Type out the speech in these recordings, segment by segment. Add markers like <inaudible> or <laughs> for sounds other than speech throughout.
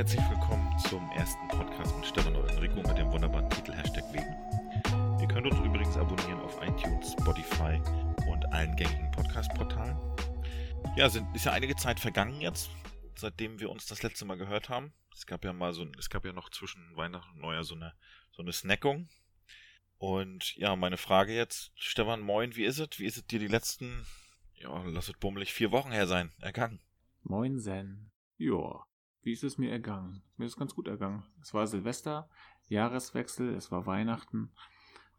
herzlich willkommen zum ersten Podcast mit Stefan und Enrico mit dem wunderbaren Titel Hashtag Wegen. Ihr könnt uns übrigens abonnieren auf iTunes, Spotify und allen gängigen Podcast-Portalen. Ja, sind, ist ja einige Zeit vergangen jetzt, seitdem wir uns das letzte Mal gehört haben. Es gab ja mal so, es gab ja noch zwischen Weihnachten und Neujahr so eine, so eine Snackung. Und ja, meine Frage jetzt, Stefan, moin, wie ist es? Wie ist es dir die letzten, ja, lass es bummelig vier Wochen her sein, ergangen? Moin, Zen. Ja, wie ist es mir ergangen? Mir ist es ganz gut ergangen. Es war Silvester, Jahreswechsel, es war Weihnachten.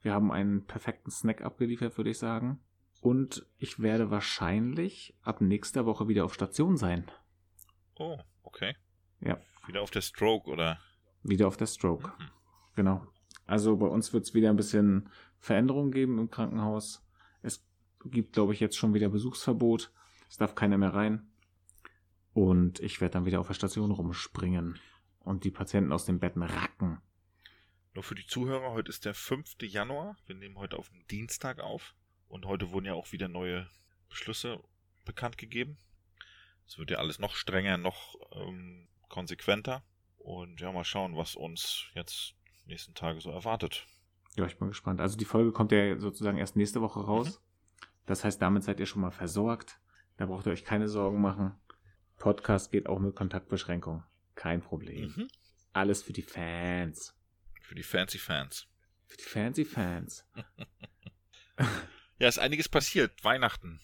Wir haben einen perfekten Snack abgeliefert, würde ich sagen. Und ich werde wahrscheinlich ab nächster Woche wieder auf Station sein. Oh, okay. Ja. Wieder auf der Stroke, oder? Wieder auf der Stroke. Mhm. Genau. Also bei uns wird es wieder ein bisschen Veränderungen geben im Krankenhaus. Es gibt, glaube ich, jetzt schon wieder Besuchsverbot. Es darf keiner mehr rein. Und ich werde dann wieder auf der Station rumspringen und die Patienten aus den Betten racken. Nur für die Zuhörer, heute ist der 5. Januar. Wir nehmen heute auf den Dienstag auf. Und heute wurden ja auch wieder neue Beschlüsse bekannt gegeben. Es wird ja alles noch strenger, noch ähm, konsequenter. Und ja, mal schauen, was uns jetzt nächsten Tage so erwartet. Ja, ich bin gespannt. Also die Folge kommt ja sozusagen erst nächste Woche raus. Mhm. Das heißt, damit seid ihr schon mal versorgt. Da braucht ihr euch keine Sorgen machen. Podcast geht auch mit Kontaktbeschränkung. Kein Problem. Mhm. Alles für die Fans. Für die fancy Fans. Für die fancy Fans. <laughs> ja, ist einiges passiert. Weihnachten.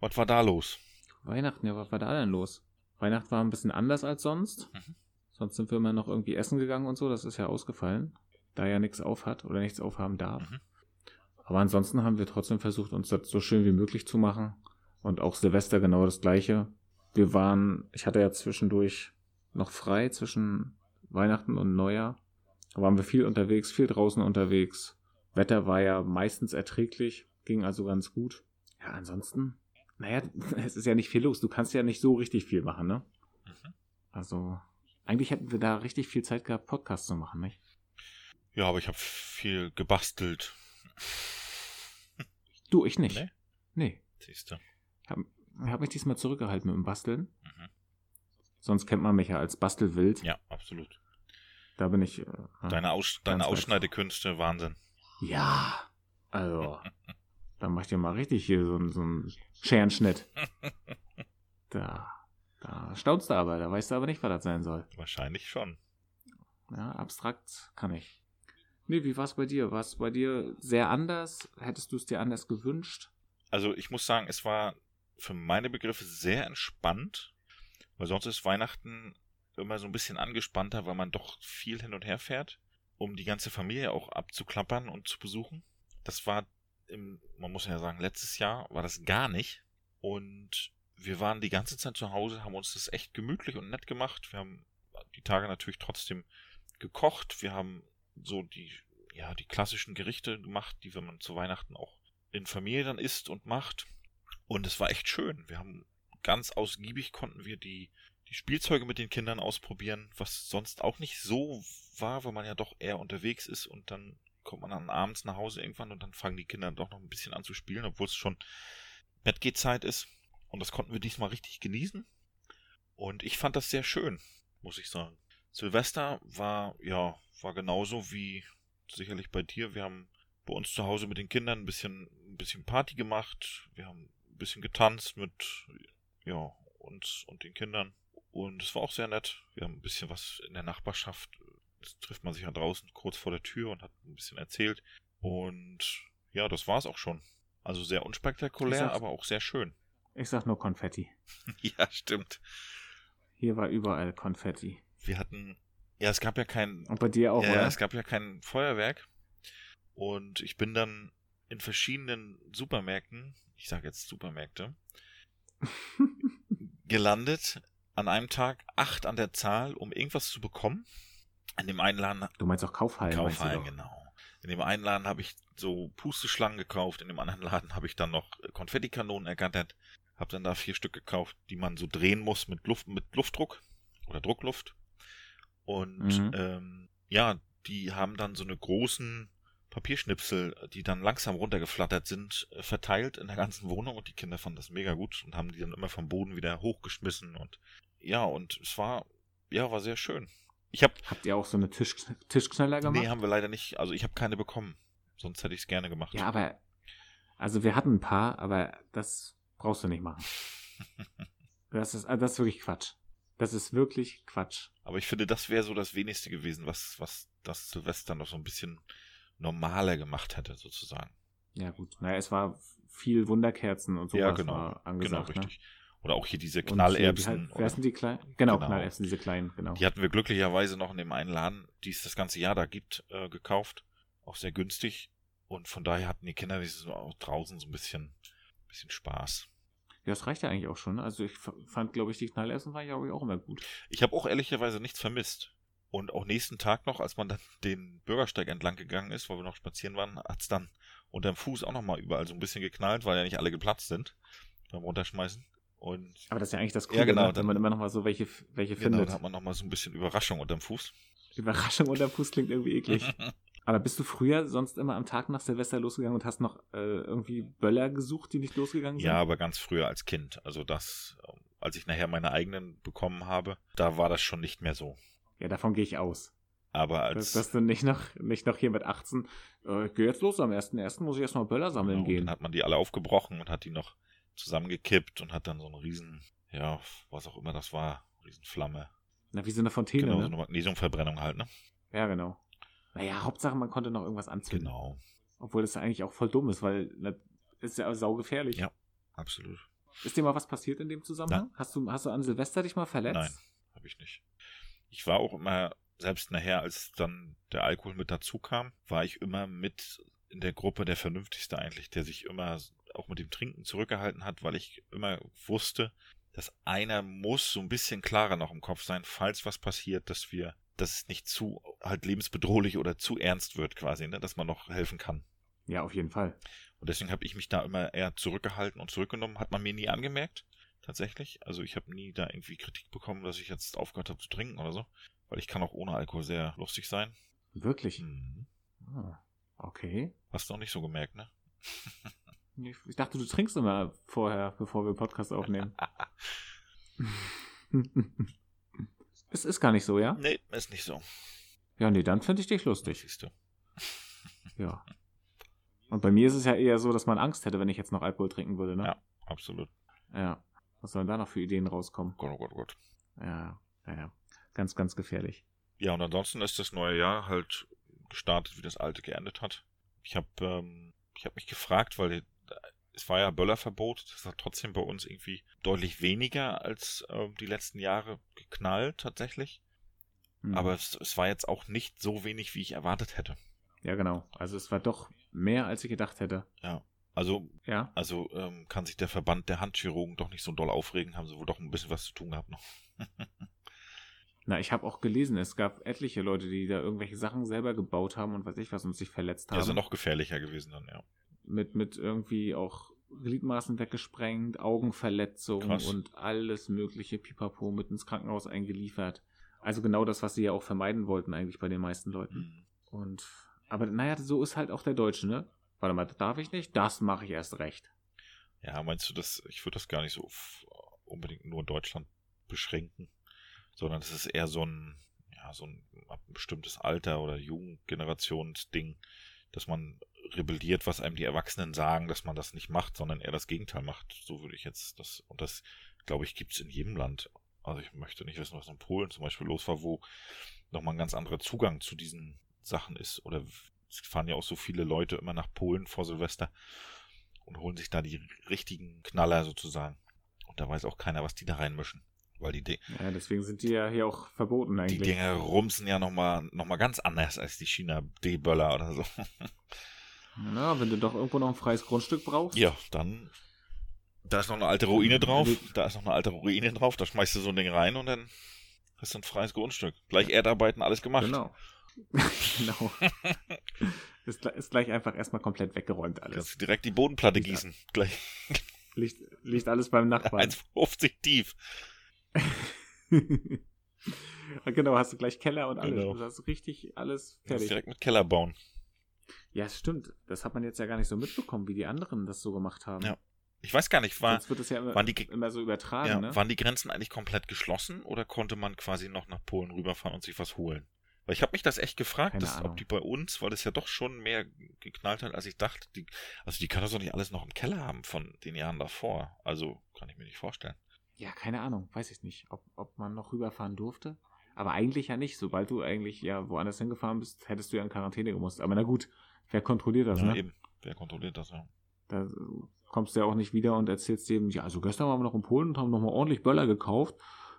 Was war da los? Weihnachten, ja, was war da denn los? Weihnachten war ein bisschen anders als sonst. Mhm. Sonst sind wir immer noch irgendwie essen gegangen und so. Das ist ja ausgefallen. Da ja nichts auf hat oder nichts aufhaben darf. Mhm. Aber ansonsten haben wir trotzdem versucht, uns das so schön wie möglich zu machen. Und auch Silvester genau das gleiche wir waren, ich hatte ja zwischendurch noch frei zwischen Weihnachten und Neujahr. Da waren wir viel unterwegs, viel draußen unterwegs. Wetter war ja meistens erträglich, ging also ganz gut. Ja, ansonsten, naja, <laughs> es ist ja nicht viel los. Du kannst ja nicht so richtig viel machen, ne? Mhm. Also, eigentlich hätten wir da richtig viel Zeit gehabt, Podcasts zu machen, nicht? Ja, aber ich habe viel gebastelt. Du, ich nicht. Nee? Nee. Siehst du. Ich habe ich habe mich diesmal zurückgehalten mit dem Basteln. Mhm. Sonst kennt man mich ja als Bastelwild. Ja, absolut. Da bin ich. Äh, deine Aus deine Ausschneidekünste, Wahnsinn. Ja, also. <laughs> dann mach ich dir mal richtig hier so, so einen Scherenschnitt. <laughs> da, da staunst du aber, da weißt du aber nicht, was das sein soll. Wahrscheinlich schon. Ja, abstrakt kann ich. Nee, wie war es bei dir? War es bei dir sehr anders? Hättest du es dir anders gewünscht? Also ich muss sagen, es war für meine Begriffe sehr entspannt, weil sonst ist Weihnachten immer so ein bisschen angespannter, weil man doch viel hin und her fährt, um die ganze Familie auch abzuklappern und zu besuchen. Das war im, man muss ja sagen, letztes Jahr war das gar nicht. Und wir waren die ganze Zeit zu Hause, haben uns das echt gemütlich und nett gemacht. Wir haben die Tage natürlich trotzdem gekocht. Wir haben so die, ja, die klassischen Gerichte gemacht, die wenn man zu Weihnachten auch in Familie dann isst und macht. Und es war echt schön. Wir haben ganz ausgiebig konnten wir die, die Spielzeuge mit den Kindern ausprobieren, was sonst auch nicht so war, weil man ja doch eher unterwegs ist und dann kommt man dann abends nach Hause irgendwann und dann fangen die Kinder doch noch ein bisschen an zu spielen, obwohl es schon Bettgehzeit ist. Und das konnten wir diesmal richtig genießen. Und ich fand das sehr schön, muss ich sagen. Silvester war, ja, war genauso wie sicherlich bei dir. Wir haben bei uns zu Hause mit den Kindern ein bisschen, ein bisschen Party gemacht. Wir haben ein bisschen getanzt mit ja, uns und den Kindern. Und es war auch sehr nett. Wir haben ein bisschen was in der Nachbarschaft. Jetzt trifft man sich ja draußen kurz vor der Tür und hat ein bisschen erzählt. Und ja, das war es auch schon. Also sehr unspektakulär, aber auch sehr schön. Ich sag nur Konfetti. <laughs> ja, stimmt. Hier war überall Konfetti. Wir hatten, ja, es gab ja kein. Und bei dir auch, ja, oder? es gab ja kein Feuerwerk. Und ich bin dann in verschiedenen Supermärkten ich sage jetzt Supermärkte, <laughs> gelandet an einem Tag acht an der Zahl, um irgendwas zu bekommen. In dem einen Laden. Du meinst auch Kaufhallen? Kaufhallen, genau. In dem einen Laden habe ich so Pusteschlangen gekauft, in dem anderen Laden habe ich dann noch Konfettikanonen ergattert, habe dann da vier Stück gekauft, die man so drehen muss mit Luft, mit Luftdruck oder Druckluft. Und mhm. ähm, ja, die haben dann so eine großen Papierschnipsel, die dann langsam runtergeflattert sind, äh, verteilt in der ganzen Wohnung und die Kinder fanden das mega gut und haben die dann immer vom Boden wieder hochgeschmissen und ja, und es war ja, war sehr schön. Ich hab, Habt ihr auch so eine Tisch, Tischknaller gemacht? Nee, haben wir leider nicht. Also ich habe keine bekommen. Sonst hätte ich es gerne gemacht. Ja, aber also wir hatten ein paar, aber das brauchst du nicht machen. <laughs> das ist das ist wirklich Quatsch. Das ist wirklich Quatsch. Aber ich finde, das wäre so das wenigste gewesen, was was das Silvester noch so ein bisschen normaler gemacht hätte, sozusagen. Ja gut. Naja, es war viel Wunderkerzen und sowas ja, genau, war angesagt. genau, ne? richtig. Oder auch hier diese Knallerbsen. Die, wer sind die kleinen? Genau, Genau. Knallerbsen, diese kleinen, genau. Die hatten wir glücklicherweise noch in dem einen Laden, die es das ganze Jahr da gibt, äh, gekauft. Auch sehr günstig. Und von daher hatten die Kinder dieses so auch draußen so ein bisschen, bisschen Spaß. Ja, das reicht ja eigentlich auch schon. ne? Also ich fand, glaube ich, die Knallerbsen war ja auch immer gut. Ich habe auch ehrlicherweise nichts vermisst. Und auch nächsten Tag noch, als man dann <laughs> den Bürgersteig entlang gegangen ist, weil wir noch spazieren waren, hat's dann unterm Fuß auch nochmal überall so ein bisschen geknallt, weil ja nicht alle geplatzt sind beim Runterschmeißen. Und Aber das ist ja eigentlich das Coole, Ja, genau, ne? dann- wenn man immer noch mal so welche, welche genau, findet. dann hat man nochmal so ein bisschen Überraschung unterm Fuß. Überraschung unter Fuß klingt irgendwie eklig. <laughs> Aber bist du früher sonst immer am Tag nach Silvester losgegangen und hast noch äh, irgendwie Böller gesucht, die nicht losgegangen sind? Ja, aber ganz früher als Kind. Also das, ähm, als ich nachher meine eigenen bekommen habe, da war das schon nicht mehr so. Ja, davon gehe ich aus. Aber als Dass, dass du nicht noch, nicht noch hier mit 18, äh, ich gehe jetzt los, am 1.1. muss ich erstmal Böller sammeln genau, gehen. dann hat man die alle aufgebrochen und hat die noch zusammengekippt und hat dann so einen riesen, ja, was auch immer das war, riesen Flamme. Na, wie so eine Fontäne, genau, so ne? eine Magnesiumverbrennung halt, ne? Ja, genau. Naja, Hauptsache, man konnte noch irgendwas anzünden. Genau, Obwohl das eigentlich auch voll dumm ist, weil das ist ja saugefährlich. Ja. absolut. Ist dir mal was passiert in dem Zusammenhang? Hast du, hast du an Silvester dich mal verletzt? Nein. Habe ich nicht. Ich war auch immer, selbst nachher, als dann der Alkohol mit dazu kam, war ich immer mit in der Gruppe der Vernünftigste eigentlich, der sich immer auch mit dem Trinken zurückgehalten hat, weil ich immer wusste, dass einer muss so ein bisschen klarer noch im Kopf sein, falls was passiert, dass wir, dass es nicht zu halt lebensbedrohlich oder zu ernst wird quasi, ne, dass man noch helfen kann. Ja, auf jeden Fall. Und deswegen habe ich mich da immer eher zurückgehalten und zurückgenommen. Hat man mir nie angemerkt, tatsächlich. Also ich habe nie da irgendwie Kritik bekommen, dass ich jetzt aufgehört habe zu trinken oder so. Weil ich kann auch ohne Alkohol sehr lustig sein. Wirklich? Mhm. Ah, okay. Hast du auch nicht so gemerkt, ne? Ich ich dachte, du trinkst immer vorher, bevor wir Podcast aufnehmen. <laughs> es ist gar nicht so, ja? Nee, ist nicht so. Ja, nee, dann finde ich dich lustig. Siehst du. <laughs> Ja. Und bei mir ist es ja eher so, dass man Angst hätte, wenn ich jetzt noch Alkohol trinken würde, ne? Ja. Absolut. Ja. Was sollen da noch für Ideen rauskommen? Gott, oh Gott, oh Gott. Ja, ja, ja. Ganz, ganz gefährlich. Ja, und ansonsten ist das neue Jahr halt gestartet, wie das alte geendet hat. Ich habe ähm, ich hab mich gefragt, weil es war ja Böllerverbot, das hat trotzdem bei uns irgendwie deutlich weniger als ähm, die letzten Jahre geknallt tatsächlich. Hm. Aber es, es war jetzt auch nicht so wenig, wie ich erwartet hätte. Ja, genau. Also es war doch mehr, als ich gedacht hätte. Also, Ja. also ähm, kann sich der Verband der Handchirurgen doch nicht so doll aufregen, haben sie wohl doch ein bisschen was zu tun gehabt noch. <laughs> Na, ich habe auch gelesen, es gab etliche Leute, die da irgendwelche Sachen selber gebaut haben und weiß ich was und sich verletzt haben. Sind noch gefährlicher gewesen dann, ja. mit, mit irgendwie auch Gliedmaßen weggesprengt, Augenverletzungen Krass. und alles mögliche Pipapo mit ins Krankenhaus eingeliefert. Also genau das, was sie ja auch vermeiden wollten eigentlich bei den meisten Leuten. Mhm. Und aber naja, so ist halt auch der Deutsche, ne? Warte mal, das darf ich nicht? Das mache ich erst recht. Ja, meinst du das, ich würde das gar nicht so unbedingt nur Deutschland beschränken, sondern es ist eher so ein, ja, so ein, ab ein bestimmtes Alter oder Jugendgenerationsding, dass man rebelliert, was einem die Erwachsenen sagen, dass man das nicht macht, sondern eher das Gegenteil macht. So würde ich jetzt das, und das, glaube ich, gibt's in jedem Land. Also ich möchte nicht wissen, was in Polen zum Beispiel los war, wo nochmal ein ganz anderer Zugang zu diesen Sachen ist. Oder es fahren ja auch so viele Leute immer nach Polen vor Silvester und holen sich da die richtigen Knaller sozusagen. Und da weiß auch keiner, was die da reinmischen. Weil die, Di- Ja, deswegen sind die ja hier auch verboten die eigentlich. Dinger rumsen ja nochmal noch mal ganz anders als die China D-Böller oder so. <laughs> Na, wenn du doch irgendwo noch ein freies Grundstück brauchst. Ja, dann. Da ist noch eine alte Ruine drauf. Da ist noch eine alte Ruine drauf. Da schmeißt du so ein Ding rein und dann hast du ein freies Grundstück. Gleich Erdarbeiten, alles gemacht. Genau. <laughs> genau. ist, ist gleich einfach erstmal komplett weggeräumt alles. Kannst direkt die Bodenplatte gießen. Gleich <laughs> Liegt, liegt alles beim Nachbarn. 1,50 <laughs> tief. genau, hast du gleich Keller und alles. Genau. Du hast richtig alles Kannst fertig. direkt mit Keller bauen. Ja, stimmt. Das hat man jetzt ja gar nicht so mitbekommen, wie die anderen das so gemacht haben. Ja. Ich weiß gar nicht, war, ja immer, waren, die, immer so übertragen, ja, ne? waren die Grenzen eigentlich komplett geschlossen oder konnte man quasi noch nach Polen rüberfahren und sich was holen? Weil ich habe mich das echt gefragt, dass, ob die bei uns, weil das ja doch schon mehr geknallt hat, als ich dachte. Die, also die kann das doch nicht alles noch im Keller haben von den Jahren davor. Also kann ich mir nicht vorstellen. Ja, keine Ahnung, weiß ich nicht, ob, ob man noch rüberfahren durfte. Aber eigentlich ja nicht. Sobald du eigentlich ja woanders hingefahren bist, hättest du ja in Quarantäne gemusst. Aber na gut, wer kontrolliert das, ja, ne? eben. Wer kontrolliert das, ja. Da kommst du ja auch nicht wieder und erzählst dem, ja, also gestern waren wir noch in Polen und haben nochmal ordentlich Böller gekauft.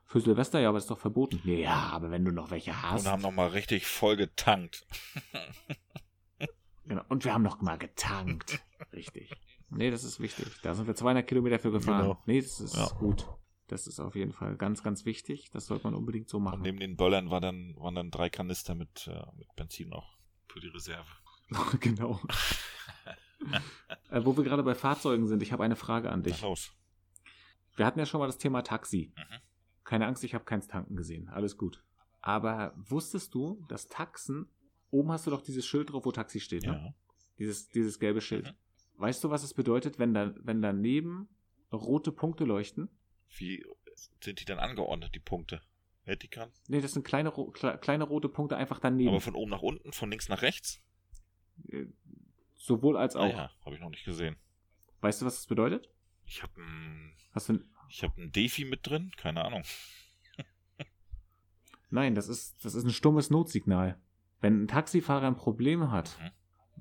Für Silvester, ja, aber ist doch verboten. Ja, aber wenn du noch welche hast. Und haben nochmal richtig voll getankt. <laughs> genau. Und wir haben noch mal getankt. richtig. Nee, das ist wichtig. Da sind wir 200 Kilometer für gefahren. Genau. Nee, das ist ja. gut. Das ist auf jeden Fall ganz, ganz wichtig. Das sollte man unbedingt so machen. Und neben den Böllern war dann, waren dann drei Kanister mit, äh, mit Benzin noch für die Reserve. <laughs> genau. äh, wo wir gerade bei Fahrzeugen sind, ich habe eine Frage an dich. los. Wir hatten ja schon mal das Thema Taxi. Mhm. Keine Angst, ich habe keins tanken gesehen. Alles gut. Aber wusstest du, dass Taxen, oben hast du doch dieses Schild drauf, wo Taxi steht, ne? Ja. Dieses, dieses gelbe Schild. Mhm. Weißt du, was es bedeutet, wenn, da, wenn daneben rote Punkte leuchten? Wie sind die dann angeordnet, die Punkte? Vertikal? Nee, das sind kleine, kleine rote Punkte einfach daneben. Aber von oben nach unten, von links nach rechts? Äh, sowohl als auch. Ah ja, habe ich noch nicht gesehen. Weißt du, was das bedeutet? Ich habe ein, Hast du ein, ich habe ein Defi mit drin, keine Ahnung. Nein, das ist, das ist ein stummes Notsignal. Wenn ein Taxifahrer ein Problem hat, mhm.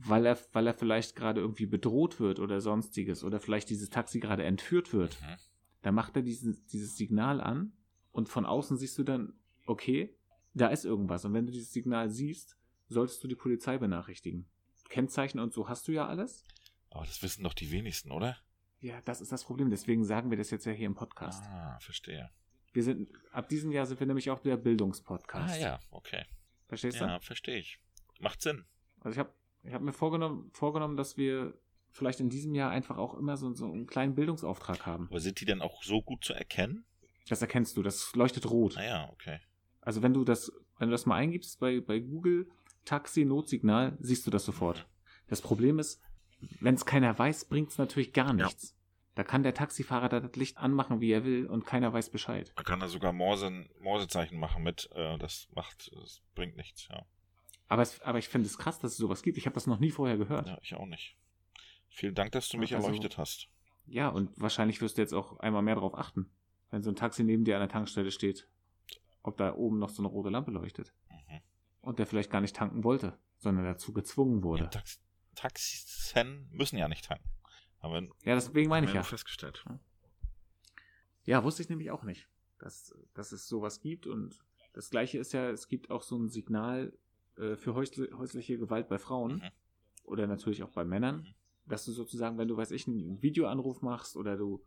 weil, er, weil er vielleicht gerade irgendwie bedroht wird oder sonstiges oder vielleicht dieses Taxi gerade entführt wird, mhm. dann macht er dieses, dieses Signal an und von außen siehst du dann, okay, da ist irgendwas. Und wenn du dieses Signal siehst, solltest du die Polizei benachrichtigen. Kennzeichen und so hast du ja alles. Aber das wissen doch die wenigsten, oder? Ja, das ist das Problem. Deswegen sagen wir das jetzt ja hier im Podcast. Ah, verstehe. Wir sind, ab diesem Jahr sind wir nämlich auch der Bildungspodcast. Ah ja, okay. Verstehst du? Ja, verstehe ich. Macht Sinn. Also ich habe ich hab mir vorgenommen, vorgenommen, dass wir vielleicht in diesem Jahr einfach auch immer so, so einen kleinen Bildungsauftrag haben. Aber sind die denn auch so gut zu erkennen? Das erkennst du, das leuchtet rot. Ah ja, okay. Also wenn du das, wenn du das mal eingibst bei, bei Google, Taxi, Notsignal, siehst du das sofort. Das Problem ist, wenn es keiner weiß, bringt es natürlich gar nichts. Ja. Da kann der Taxifahrer da das Licht anmachen, wie er will, und keiner weiß Bescheid. Man kann da sogar Morse, Morsezeichen machen mit, äh, das macht, das bringt nichts, ja. Aber, es, aber ich finde es krass, dass es sowas gibt. Ich habe das noch nie vorher gehört. Ja, ich auch nicht. Vielen Dank, dass du mich also, erleuchtet hast. Ja, und wahrscheinlich wirst du jetzt auch einmal mehr darauf achten, wenn so ein Taxi neben dir an der Tankstelle steht, ob da oben noch so eine rote Lampe leuchtet. Mhm. Und der vielleicht gar nicht tanken wollte, sondern dazu gezwungen wurde. Ja, Tax Taxen müssen ja nicht tanken. Aber ja, deswegen meine ich ja. festgestellt. Ja, wusste ich nämlich auch nicht, dass, dass es sowas gibt. Und das Gleiche ist ja, es gibt auch so ein Signal äh, für häusliche Gewalt bei Frauen mhm. oder natürlich auch bei Männern, mhm. dass du sozusagen, wenn du, weiß ich, einen Videoanruf machst oder du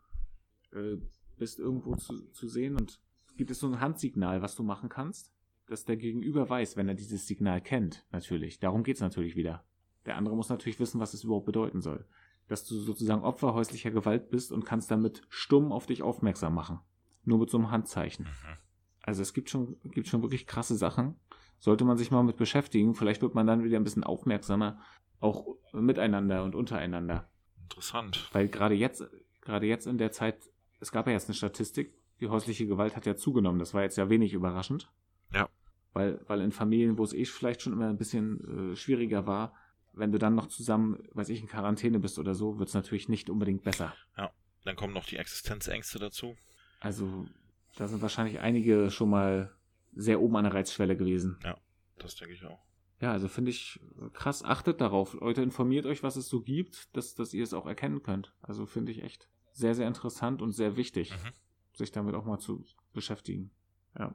äh, bist irgendwo zu, zu sehen und gibt es so ein Handsignal, was du machen kannst, dass der Gegenüber weiß, wenn er dieses Signal kennt, natürlich. Darum geht es natürlich wieder. Der andere muss natürlich wissen, was es überhaupt bedeuten soll dass du sozusagen Opfer häuslicher Gewalt bist und kannst damit stumm auf dich aufmerksam machen. Nur mit so einem Handzeichen. Mhm. Also es gibt schon, gibt schon wirklich krasse Sachen. Sollte man sich mal mit beschäftigen. Vielleicht wird man dann wieder ein bisschen aufmerksamer, auch miteinander und untereinander. Interessant. Weil gerade jetzt, gerade jetzt in der Zeit, es gab ja jetzt eine Statistik, die häusliche Gewalt hat ja zugenommen. Das war jetzt ja wenig überraschend. Ja. Weil, weil in Familien, wo es eh vielleicht schon immer ein bisschen äh, schwieriger war, wenn du dann noch zusammen, weiß ich, in Quarantäne bist oder so, wird es natürlich nicht unbedingt besser. Ja, dann kommen noch die Existenzängste dazu. Also, da sind wahrscheinlich einige schon mal sehr oben an der Reizschwelle gewesen. Ja, das denke ich auch. Ja, also finde ich krass. Achtet darauf. Leute, informiert euch, was es so gibt, dass, dass ihr es auch erkennen könnt. Also finde ich echt sehr, sehr interessant und sehr wichtig, mhm. sich damit auch mal zu beschäftigen. Ja.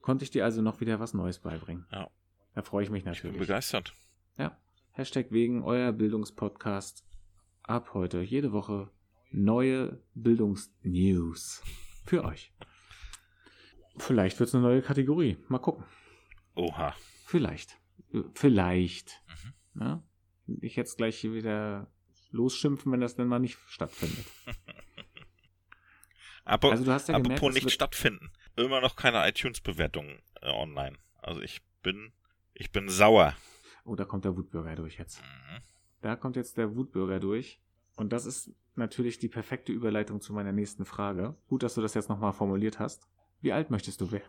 Konnte ich dir also noch wieder was Neues beibringen? Ja. Da freue ich mich natürlich. Ich bin begeistert. Ja. Hashtag wegen euer Bildungspodcast. Ab heute jede Woche neue Bildungsnews für euch. Vielleicht wird es eine neue Kategorie. Mal gucken. Oha. Vielleicht. Vielleicht. Mhm. Ja? Ich jetzt gleich hier wieder losschimpfen, wenn das denn mal nicht stattfindet. <laughs> Aber, also du hast ja apropos gemerkt, nicht stattfinden. Immer noch keine iTunes-Bewertung äh, online. Also ich bin, ich bin sauer. Oh, da kommt der Wutbürger durch jetzt. Mhm. Da kommt jetzt der Wutbürger durch. Und das ist natürlich die perfekte Überleitung zu meiner nächsten Frage. Gut, dass du das jetzt nochmal formuliert hast. Wie alt möchtest du werden?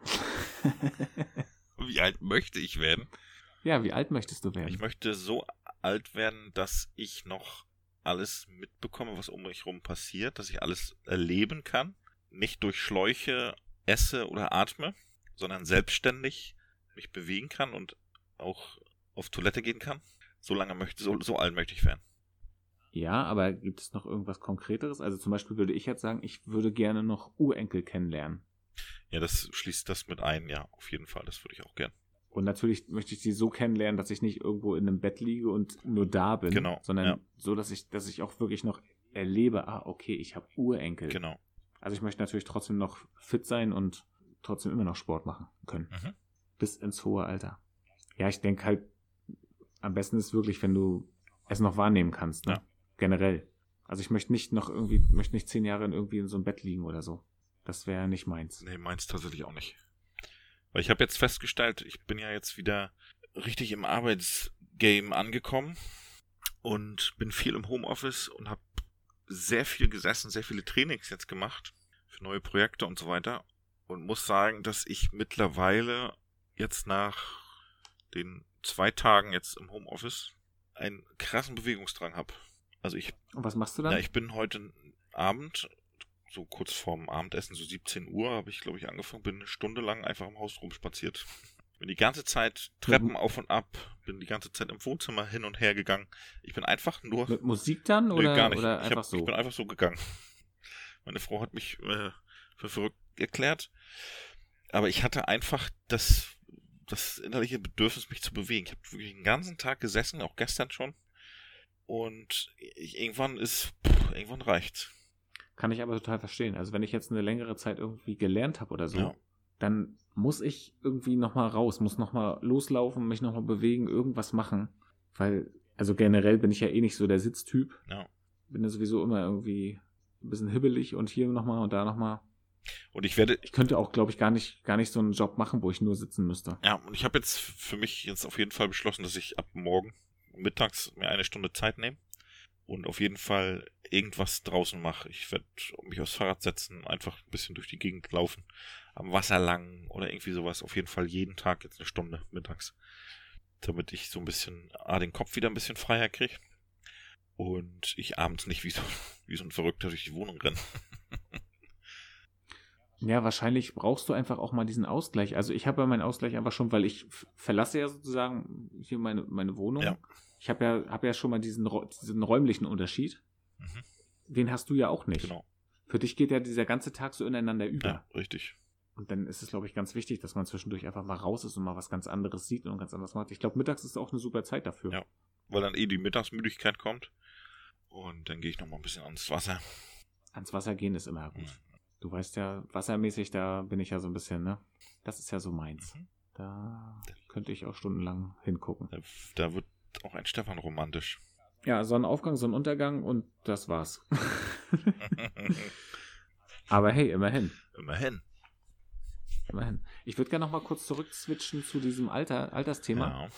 <laughs> wie alt möchte ich werden? Ja, wie alt möchtest du werden? Ich möchte so alt werden, dass ich noch alles mitbekomme, was um mich herum passiert, dass ich alles erleben kann, nicht durch Schläuche esse oder atme, sondern selbstständig mich bewegen kann und auch auf Toilette gehen kann. So lange möchte, so, so alt möchte ich werden. Ja, aber gibt es noch irgendwas Konkreteres? Also zum Beispiel würde ich jetzt sagen, ich würde gerne noch Urenkel kennenlernen. Ja, das schließt das mit ein, ja, auf jeden Fall. Das würde ich auch gern. Und natürlich möchte ich sie so kennenlernen, dass ich nicht irgendwo in einem Bett liege und nur da bin, genau, sondern ja. so, dass ich, dass ich auch wirklich noch erlebe, ah, okay, ich habe Urenkel. Genau. Also ich möchte natürlich trotzdem noch fit sein und trotzdem immer noch Sport machen können. Mhm. Bis ins hohe Alter. Ja, ich denke halt, am besten ist wirklich, wenn du es noch wahrnehmen kannst, ne? Ja. Generell. Also ich möchte nicht noch irgendwie, möchte nicht zehn Jahre in irgendwie in so einem Bett liegen oder so. Das wäre nicht meins. Nee, meins tatsächlich auch nicht. Weil ich habe jetzt festgestellt, ich bin ja jetzt wieder richtig im Arbeitsgame angekommen und bin viel im Homeoffice und habe sehr viel gesessen, sehr viele Trainings jetzt gemacht für neue Projekte und so weiter und muss sagen, dass ich mittlerweile jetzt nach den zwei Tagen jetzt im Homeoffice einen krassen Bewegungsdrang habe. Also ich. Und was machst du dann? Ja, ich bin heute Abend, so kurz vorm Abendessen, so 17 Uhr, habe ich, glaube ich, angefangen, bin eine Stunde lang einfach im Haus rumspaziert. Bin die ganze Zeit Treppen mhm. auf und ab, bin die ganze Zeit im Wohnzimmer hin und her gegangen. Ich bin einfach nur. Mit Musik dann oder, nee, gar nicht. oder ich einfach hab, so? Ich bin einfach so gegangen. <laughs> Meine Frau hat mich äh, für verrückt erklärt. Aber ich hatte einfach das, das innerliche Bedürfnis, mich zu bewegen. Ich habe wirklich den ganzen Tag gesessen, auch gestern schon. Und ich, irgendwann ist, pff, irgendwann reicht. Kann ich aber total verstehen. Also wenn ich jetzt eine längere Zeit irgendwie gelernt habe oder so, Ja. dann muss ich irgendwie nochmal raus, muss nochmal loslaufen, mich nochmal bewegen, irgendwas machen. Weil, also generell bin ich ja eh nicht so der Sitztyp. Ja. Bin ja sowieso immer irgendwie ein bisschen hibbelig und hier nochmal und da nochmal. Und ich werde, Ich könnte auch, glaube ich, gar nicht, gar nicht so einen Job machen, wo ich nur sitzen müsste. ja, und ich habe jetzt für mich jetzt auf jeden Fall beschlossen, dass ich ab morgen mittags mir eine Stunde Zeit nehme und auf jeden Fall irgendwas draußen mache. Ich werde mich aufs Fahrrad setzen, einfach ein bisschen durch die Gegend laufen, am Wasser lang oder irgendwie sowas. Auf jeden Fall jeden Tag jetzt eine Stunde mittags, damit ich so ein bisschen, ah, den Kopf wieder ein bisschen freier kriege und ich abends nicht wie so, <laughs> wie so ein Verrückter durch die Wohnung renne. <laughs> Ja, wahrscheinlich brauchst du einfach auch mal diesen Ausgleich. Also ich habe ja meinen Ausgleich einfach schon, weil ich verlasse ja sozusagen hier meine, meine Wohnung. Ja. Ich habe ja, hab ja schon mal diesen, diesen räumlichen Unterschied. Mhm. Den hast du ja auch nicht. Genau. Für dich geht ja dieser ganze Tag so ineinander über. Ja, richtig. Und dann ist es, glaube ich, ganz wichtig, dass man zwischendurch einfach mal raus ist und mal was ganz anderes sieht und ganz anderes macht. Ich glaube, mittags ist auch eine super Zeit dafür. Ja. Weil dann eh die Mittagsmüdigkeit kommt. Und dann gehe ich noch mal ein bisschen ans Wasser. Ans Wasser gehen ist immer gut. Mhm. Du weißt ja, wassermäßig, da bin ich ja so ein bisschen, ne? Das ist ja so meins. Mhm. Da könnte ich auch stundenlang hingucken. Da, wird auch ein Stefan romantisch. Ja, Sonnenaufgang, Sonnenuntergang und das war's. <laughs> Aber hey, immerhin. Immerhin. Immerhin. Ich würde gerne noch mal kurz zurückswitchen zu diesem Alter, Altersthema. Ja.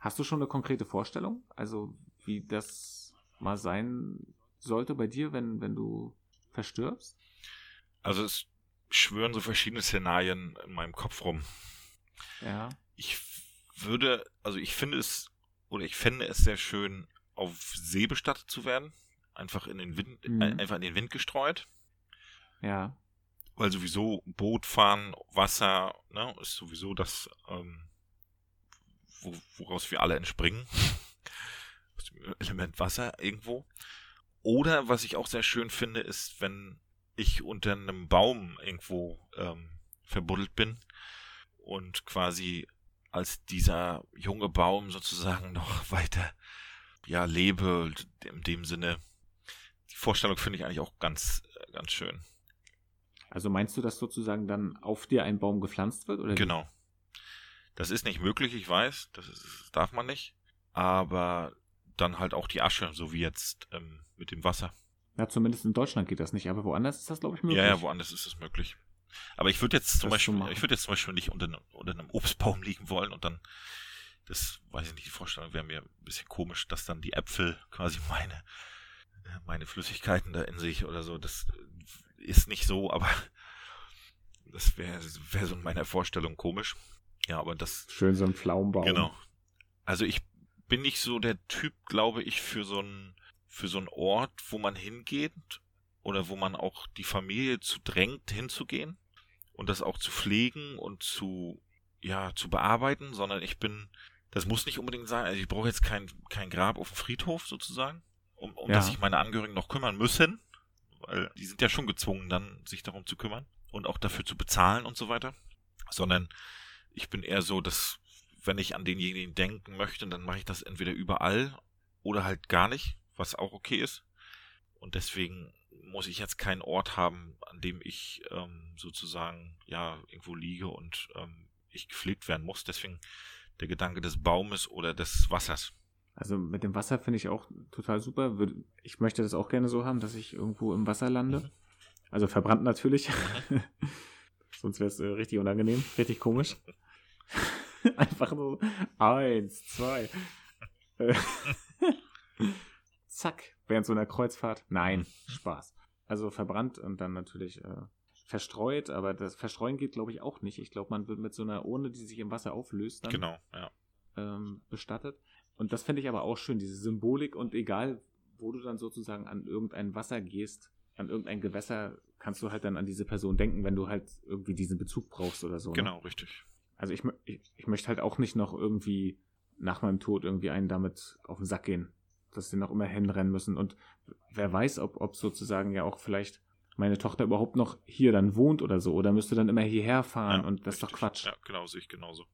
Hast du schon eine konkrete Vorstellung? Also, wie das mal sein sollte bei dir, wenn, wenn du verstirbst? Also es schwören so verschiedene Szenarien in meinem Kopf rum. Ja. Ich würde, also ich finde es, oder ich fände es sehr schön, auf See bestattet zu werden. Einfach in den Wind, Mhm. äh, einfach in den Wind gestreut. Ja. Weil sowieso Boot fahren, Wasser, ne, ist sowieso das, ähm, wo, woraus wir alle entspringen. <laughs> Aus dem Element Wasser irgendwo. Oder was ich auch sehr schön finde, ist, wenn ich unter einem Baum irgendwo ähm, verbuddelt bin und quasi als dieser junge Baum sozusagen <laughs> noch weiter ja lebe in dem Sinne. Die Vorstellung finde ich eigentlich auch ganz äh, ganz schön. Also meinst du, dass sozusagen dann auf dir ein Baum gepflanzt wird? Oder? Genau. Das ist nicht möglich, ich weiß, das, ist, das darf man nicht. Aber dann halt auch die Asche, so wie jetzt ähm, mit dem Wasser. Ja, zumindest in Deutschland geht das nicht, aber woanders ist das, glaube ich, möglich. Ja, ja, woanders ist es möglich. Aber ich würde jetzt zum Das Beispiel, ich würde jetzt zum Beispiel nicht unter, ne- unter einem Obstbaum <laughs> liegen wollen und dann, das weiß ich nicht, die Vorstellung wäre mir ein bisschen komisch, dass dann die Äpfel quasi <laughs> meine, meine Flüssigkeiten da in sich oder so. Das ist nicht so, aber das wäre wär so in meiner Vorstellung komisch. Ja, aber das. Schön so ein Pflaumenbaum. Genau. Also ich bin nicht so der Typ, glaube ich, für so ein für so einen Ort, wo man hingeht oder wo man auch die Familie zu drängt, hinzugehen und das auch zu pflegen und zu, ja, zu bearbeiten, sondern ich bin, das muss nicht unbedingt sein, also ich brauche jetzt kein, kein Grab auf dem Friedhof sozusagen, um, um ja. dass sich meine Angehörigen noch kümmern müssen, weil die sind ja schon gezwungen, dann sich darum zu kümmern und auch dafür zu bezahlen und so weiter, sondern ich bin eher so, dass wenn ich an denjenigen denken möchte, dann mache ich das entweder überall oder halt gar nicht, was auch okay ist. Und deswegen muss ich jetzt keinen Ort haben, an dem ich ähm, sozusagen ja irgendwo liege und ähm, ich gepflegt werden muss. Deswegen der Gedanke des Baumes oder des Wassers. Also mit dem Wasser finde ich auch total super. Ich möchte das auch gerne so haben, dass ich irgendwo im Wasser lande. Mhm. Also verbrannt natürlich. Mhm. <laughs> Sonst wäre es äh, richtig unangenehm, richtig komisch. <laughs> Einfach so eins, zwei. <laughs> Zack, während so einer Kreuzfahrt. Nein, <laughs> Spaß. Also verbrannt und dann natürlich äh, verstreut, aber das Verstreuen geht, glaube ich, auch nicht. Ich glaube, man wird mit so einer Urne, die sich im Wasser auflöst, dann genau, ja. ähm, bestattet. Und das finde ich aber auch schön, diese Symbolik und egal, wo du dann sozusagen an irgendein Wasser gehst, an irgendein Gewässer, kannst du halt dann an diese Person denken, wenn du halt irgendwie diesen Bezug brauchst oder so. Ne? Genau, ne? richtig. Also ich, ich, ich möchte halt auch nicht noch irgendwie nach meinem Tod irgendwie einen damit auf den Sack gehen dass sie noch immer hinrennen müssen. Und wer weiß, ob, ob sozusagen ja auch vielleicht meine Tochter überhaupt noch hier dann wohnt oder so, oder müsste dann immer hierher fahren ja, und das richtig. ist doch Quatsch. Ja, genau, sehe ich genauso.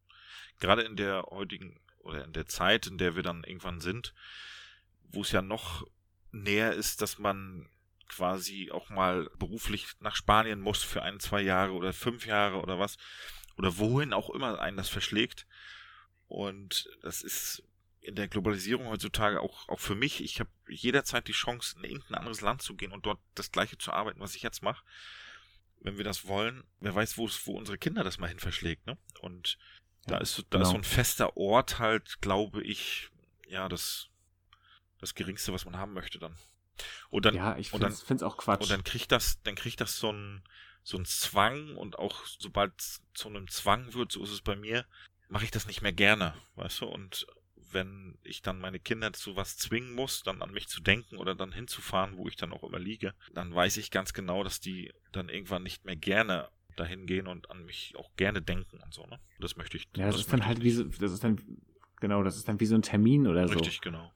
Gerade in der heutigen oder in der Zeit, in der wir dann irgendwann sind, wo es ja noch näher ist, dass man quasi auch mal beruflich nach Spanien muss für ein, zwei Jahre oder fünf Jahre oder was, oder wohin auch immer einen das verschlägt. Und das ist in der Globalisierung heutzutage auch, auch für mich, ich habe jederzeit die Chance, in irgendein anderes Land zu gehen und dort das gleiche zu arbeiten, was ich jetzt mache. Wenn wir das wollen, wer weiß, wo es, wo unsere Kinder das mal hin verschlägt, ne? Und ja, da ist, da genau. ist so ein fester Ort halt, glaube ich, ja, das, das Geringste, was man haben möchte dann. Und dann, ja, ich finde es auch Quatsch. Und dann kriegt das, dann kriegt das so ein, so ein Zwang und auch sobald es zu einem Zwang wird, so ist es bei mir, mache ich das nicht mehr gerne, weißt du? Und wenn ich dann meine Kinder zu was zwingen muss, dann an mich zu denken oder dann hinzufahren, wo ich dann auch immer liege, dann weiß ich ganz genau, dass die dann irgendwann nicht mehr gerne dahin gehen und an mich auch gerne denken und so, ne? Das möchte ich. Ja, das, das ist dann halt wie so, das ist dann, genau, das ist dann wie so ein Termin oder Richtig, so. Richtig, genau.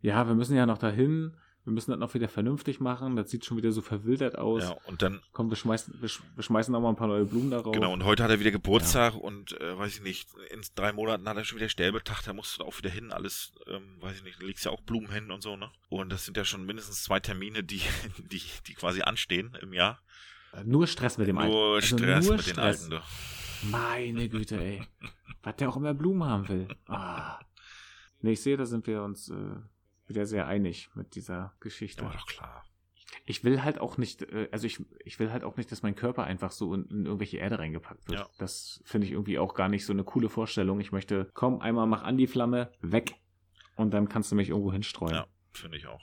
Ja, wir müssen ja noch dahin wir müssen das noch wieder vernünftig machen. Das sieht schon wieder so verwildert aus. Ja, und dann. Komm, wir schmeißen, wir, wir schmeißen noch mal ein paar neue Blumen darauf. Genau, und heute hat er wieder Geburtstag ja. und äh, weiß ich nicht, in drei Monaten hat er schon wieder Sterbetag, da musst du auch wieder hin, alles, ähm, weiß ich nicht, da legst ja auch Blumen hin und so, ne? Und das sind ja schon mindestens zwei Termine, die, <laughs> die, die quasi anstehen im Jahr. Nur Stress mit dem Alten. Nur also Stress nur mit Stress. den Alten, du. Meine Güte, ey. Was der auch immer Blumen haben will. Ah. Nee, ich sehe, da sind wir uns. Äh wieder sehr einig mit dieser Geschichte. Aber doch klar. Ich will halt auch nicht, äh, also ich, ich will halt auch nicht, dass mein Körper einfach so in, in irgendwelche Erde reingepackt wird. Ja. Das finde ich irgendwie auch gar nicht so eine coole Vorstellung. Ich möchte, komm, einmal mach an die Flamme, weg. Und dann kannst du mich irgendwo hinstreuen. Ja, finde ich auch.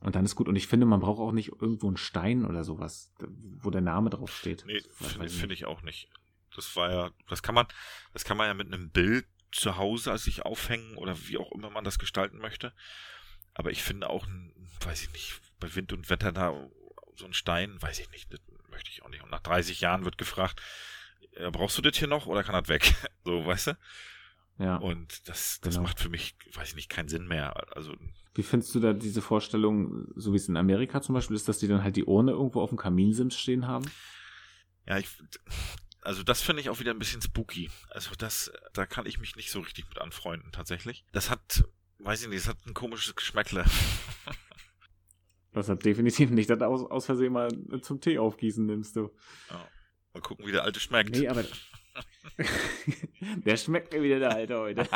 Und dann ist gut. Und ich finde, man braucht auch nicht irgendwo einen Stein oder sowas, wo der Name drauf steht. Nee, finde find ich auch nicht. Das war ja, das kann man, das kann man ja mit einem Bild zu Hause als sich aufhängen oder wie auch immer man das gestalten möchte. Aber ich finde auch, weiß ich nicht, bei Wind und Wetter da so ein Stein, weiß ich nicht, das möchte ich auch nicht. Und nach 30 Jahren wird gefragt, ja, brauchst du das hier noch oder kann das weg? <laughs> So, weißt du? Ja. Und das, das genau. macht für mich, weiß ich nicht, keinen Sinn mehr. Also. Wie findest du da diese Vorstellung, so wie es in Amerika zum Beispiel ist, dass die dann halt die Urne irgendwo auf dem Kaminsims stehen haben? Ja, ich, also das finde ich auch wieder ein bisschen spooky. Also das, da kann ich mich nicht so richtig mit anfreunden, tatsächlich. Das hat weiß ich nicht, es hat ein komisches Geschmäckle. <laughs> Das hat definitiv nicht, das aus, aus Versehen mal zum Tee aufgießen nimmst du. Ja. Mal gucken, wie der alte schmeckt. Nee, aber <laughs> der schmeckt mir wieder der alte heute. <laughs>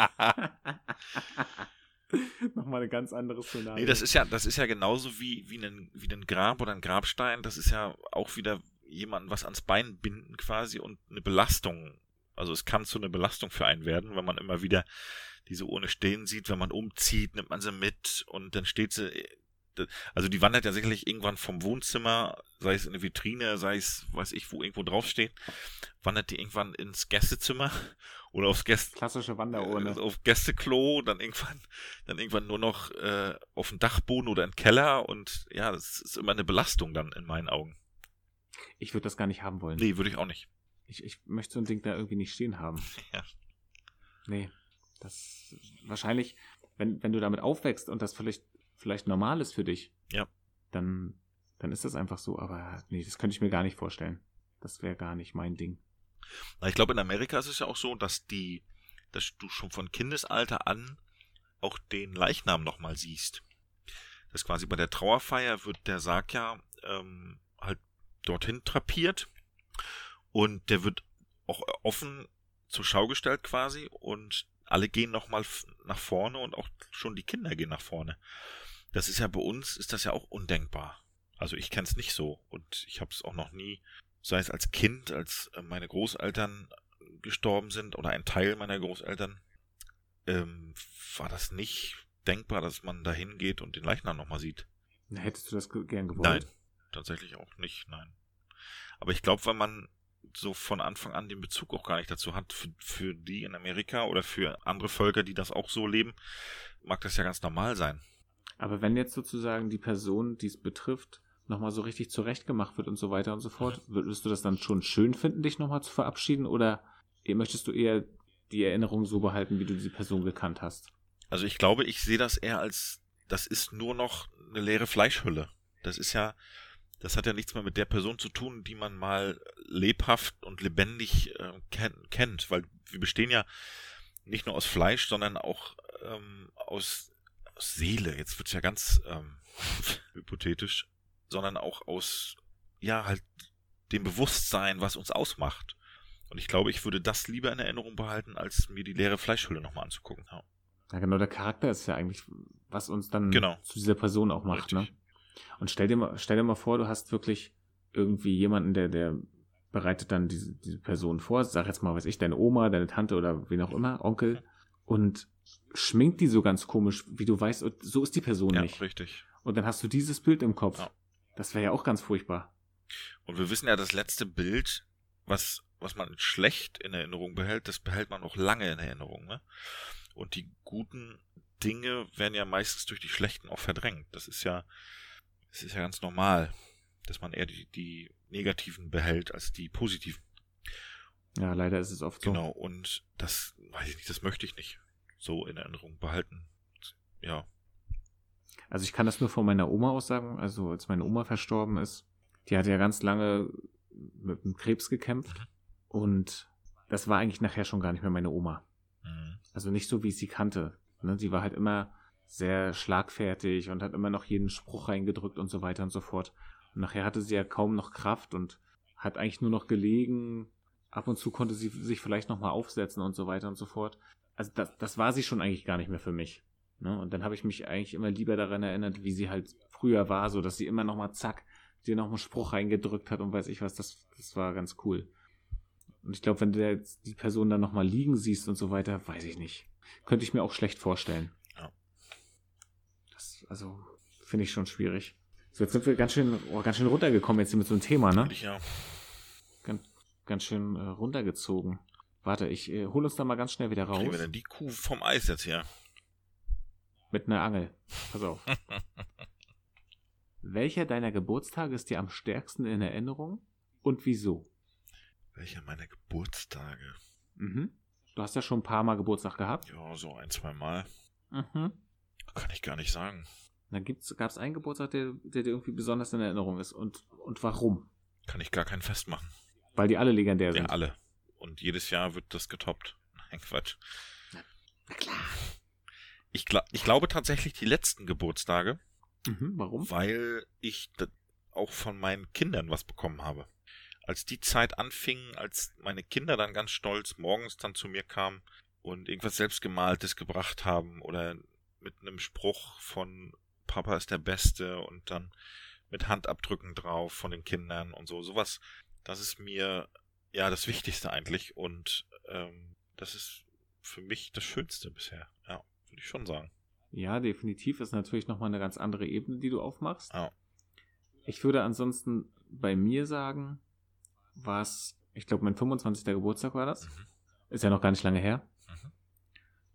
Nochmal eine ganz andere Szenario. Nee, das ist ja, das ist ja genauso wie, wie, ein, wie ein Grab oder ein Grabstein. Das ist ja auch wieder jemanden was ans Bein binden quasi und eine Belastung. Also es kann zu einer Belastung für einen werden, wenn man immer wieder diese Urne stehen sieht, wenn man umzieht, nimmt man sie mit und dann steht sie also die wandert ja sicherlich irgendwann vom Wohnzimmer, sei es in eine Vitrine, sei es, weiß ich, wo irgendwo draufsteht, wandert die irgendwann ins Gästezimmer <laughs> oder aufs Gäste klassische Wanderurne äh, auf Gästeklo, dann irgendwann, dann irgendwann nur noch äh, auf dem Dachboden oder im Keller und ja, das ist immer eine Belastung dann in meinen Augen. Ich würde das gar nicht haben wollen. Nee, würde ich auch nicht. Ich, ich möchte so ein Ding da irgendwie nicht stehen haben. <laughs> Ja. Nee, das wahrscheinlich, wenn, wenn du damit aufwächst und das vielleicht, vielleicht normal ist für dich, Ja. dann, dann ist das einfach so. Aber nee, das könnte ich mir gar nicht vorstellen. Das wäre gar nicht mein Ding. Ich glaube, in Amerika ist es ja auch so, dass die, dass du schon von Kindesalter an auch den Leichnam nochmal siehst. Das quasi bei der Trauerfeier wird der Sarg ja ähm, halt dorthin trapiert und der wird auch offen zur Schau gestellt quasi und alle gehen nochmal nach vorne und auch schon die Kinder gehen nach vorne. Das ist ja bei uns, ist das ja auch undenkbar. Also ich kenne es nicht so und ich habe es auch noch nie, sei es als Kind, als äh, meine Großeltern gestorben sind oder ein Teil meiner Großeltern, ähm, war das nicht denkbar, dass man da hingeht und den Leichnam nochmal sieht. Hättest du das gern gewollt? Nein, tatsächlich auch nicht, nein. Aber ich glaube, wenn man so von Anfang an den Bezug auch gar nicht dazu hat, für, für die in Amerika oder für andere Völker, die das auch so leben, mag das ja ganz normal sein. Aber wenn jetzt sozusagen die Person, die es betrifft, nochmal so richtig zurechtgemacht wird und so weiter und so fort, <laughs> würdest du das dann schon schön finden, dich nochmal zu verabschieden oder möchtest du eher die Erinnerung so behalten, wie du diese Person gekannt hast? Also ich glaube, ich sehe das eher als, das ist nur noch eine leere Fleischhülle. Das ist ja, das hat ja nichts mehr mit der Person zu tun, die man mal lebhaft und lebendig äh, ken kennt, weil wir bestehen ja nicht nur aus Fleisch, sondern auch ähm, aus, aus Seele. Jetzt wird's ja ganz ähm, <laughs> hypothetisch, sondern auch aus, ja, halt dem Bewusstsein, was uns ausmacht. Und ich glaube, ich würde das lieber in Erinnerung behalten, als mir die leere Fleischhülle nochmal anzugucken. Ja. ja. genau, der Charakter ist ja eigentlich, was uns dann genau. zu dieser Person auch macht. Ne? Und stell dir, mal, stell dir mal vor, du hast wirklich irgendwie jemanden, der, der bereitet dann diese, diese Person vor, sag jetzt mal, weiß ich, deine Oma, deine Tante oder wen auch immer, Onkel, und schminkt die so ganz komisch, wie du weißt, so ist die Person ja, nicht. richtig. Und dann hast du dieses Bild im Kopf. Ja. Das wäre ja auch ganz furchtbar. Und wir wissen ja, das letzte Bild, was, was man schlecht in Erinnerung behält, das behält man auch lange in Erinnerung. Ne? Und die guten Dinge werden ja meistens durch die schlechten auch verdrängt. Das ist ja, das ist ja ganz normal, dass man eher die, die negativen behält als die positiven. Ja, leider ist es oft so. Genau, und das, weiß ich nicht, das möchte ich nicht so in Erinnerung behalten. Ja. Also ich kann das nur von meiner Oma aus sagen. Also als meine Oma verstorben ist, die hat ja ganz lange mit dem Krebs gekämpft. Mhm. Und das war eigentlich nachher schon gar nicht mehr meine Oma. Mhm. Also nicht so, wie ich sie kannte. Ne? Sie war halt immer sehr schlagfertig und hat immer noch jeden Spruch reingedrückt und so weiter und so fort. Und nachher hatte sie ja kaum noch Kraft und hat eigentlich nur noch gelegen. Ab und zu konnte sie sich vielleicht nochmal aufsetzen und so weiter und so fort. Also das, das war sie schon eigentlich gar nicht mehr für mich. Ne? Und dann habe ich mich eigentlich immer lieber daran erinnert, wie sie halt früher war, so dass sie immer nochmal zack, dir noch einen Spruch reingedrückt hat und weiß ich was, das, das war ganz cool. Und ich glaube, wenn du jetzt die Person dann nochmal liegen siehst und so weiter, weiß ich nicht. Könnte ich mir auch schlecht vorstellen. Also, finde ich schon schwierig. So, jetzt sind wir ganz schön, oh, ganz schön runtergekommen jetzt hier mit so einem Thema, ne? Ja. Ganz, ganz schön äh, runtergezogen. Warte, ich äh, hol uns da mal ganz schnell wieder raus. Kriegen wir denn die Kuh vom Eis jetzt hier? Mit einer Angel. Pass auf. <laughs> Welcher deiner Geburtstage ist dir am stärksten in Erinnerung und wieso? Welcher meiner Geburtstage? Mhm. Du hast ja schon ein paar Mal Geburtstag gehabt. Ja, so ein, zwei Mal. Mhm. Kann ich gar nicht sagen. Dann gab es einen Geburtstag, der, der dir irgendwie besonders in Erinnerung ist. Und, und warum? Kann ich gar keinen festmachen. Weil die alle legendär sind. Ja, alle. Und jedes Jahr wird das getoppt. Nein, Quatsch. Na klar. Ich, gl ich glaube tatsächlich die letzten Geburtstage. Mhm, warum? Weil ich auch von meinen Kindern was bekommen habe. Als die Zeit anfing, als meine Kinder dann ganz stolz morgens dann zu mir kamen und irgendwas selbstgemaltes gebracht haben oder mit einem Spruch von Papa ist der Beste und dann mit Handabdrücken drauf von den Kindern und so. Sowas, das ist mir ja das Wichtigste eigentlich und ähm, das ist für mich das Schönste bisher. Ja, würde ich schon sagen. Ja, definitiv ist natürlich nochmal eine ganz andere Ebene, die du aufmachst. Ja. Ich würde ansonsten bei mir sagen, was, ich glaube, mein 25. Geburtstag war das. Mhm. Ist ja noch gar nicht lange her.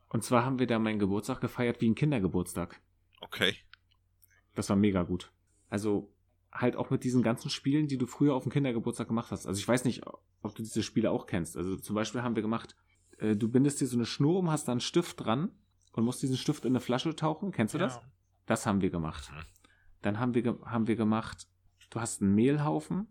Und zwar haben wir da meinen Geburtstag gefeiert wie ein Kindergeburtstag. Okay. Das war mega gut. Also halt auch mit diesen ganzen Spielen, die du früher auf dem Kindergeburtstag gemacht hast. Also ich weiß nicht, ob du diese Spiele auch kennst. Also zum Beispiel haben wir gemacht, äh, du bindest dir so eine Schnur um, hast da einen Stift dran und musst diesen Stift in eine Flasche tauchen. Kennst du das? Ja. Das haben wir gemacht. Mhm. Dann haben wir, ge- haben wir gemacht, du hast einen Mehlhaufen,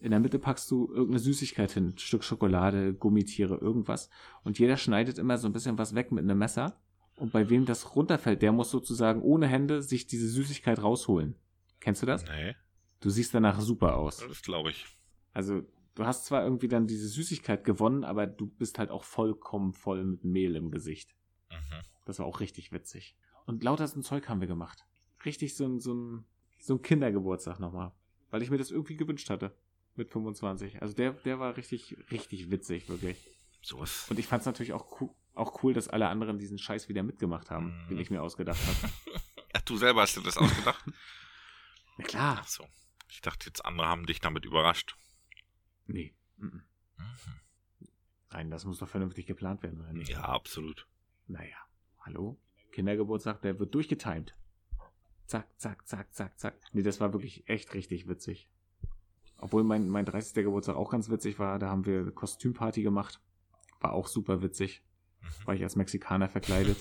in der Mitte packst du irgendeine Süßigkeit hin, ein Stück Schokolade, Gummitiere, irgendwas. Und jeder schneidet immer so ein bisschen was weg mit einem Messer. Und bei wem das runterfällt, der muss sozusagen ohne Hände sich diese Süßigkeit rausholen. Kennst du das? Nee, Du siehst danach super aus. das glaube ich. Also, du hast zwar irgendwie dann diese Süßigkeit gewonnen, aber du bist halt auch vollkommen voll mit Mehl im Gesicht. Mhm. Das war auch richtig witzig. Und lauter so ein Zeug haben wir gemacht. Richtig so ein, so ein, so ein Kindergeburtstag nochmal. Weil ich mir das irgendwie gewünscht hatte. Mit 25. Also der, der war richtig, richtig witzig, wirklich. Sowas. Und ich fand es natürlich auch, cool, auch cool, dass alle anderen diesen Scheiß wieder mitgemacht haben, Mhm. den ich mir ausgedacht habe. Ach, <laughs> du selber hast dir das ausgedacht? <laughs> Na klar. Ach so. Ich dachte jetzt, andere haben dich damit überrascht. Nee. mhm. Mhm. Nein, das muss doch vernünftig geplant werden, oder nicht? Ja, absolut. Naja, hallo? Kindergeburtstag, der wird durchgetimt. Zack, zack, zack, zack, zack. Nee, das war wirklich echt richtig witzig. Obwohl mein, mein 30. Geburtstag auch ganz witzig war, da haben wir eine Kostümparty gemacht. War auch super witzig. Mhm. War ich als Mexikaner verkleidet.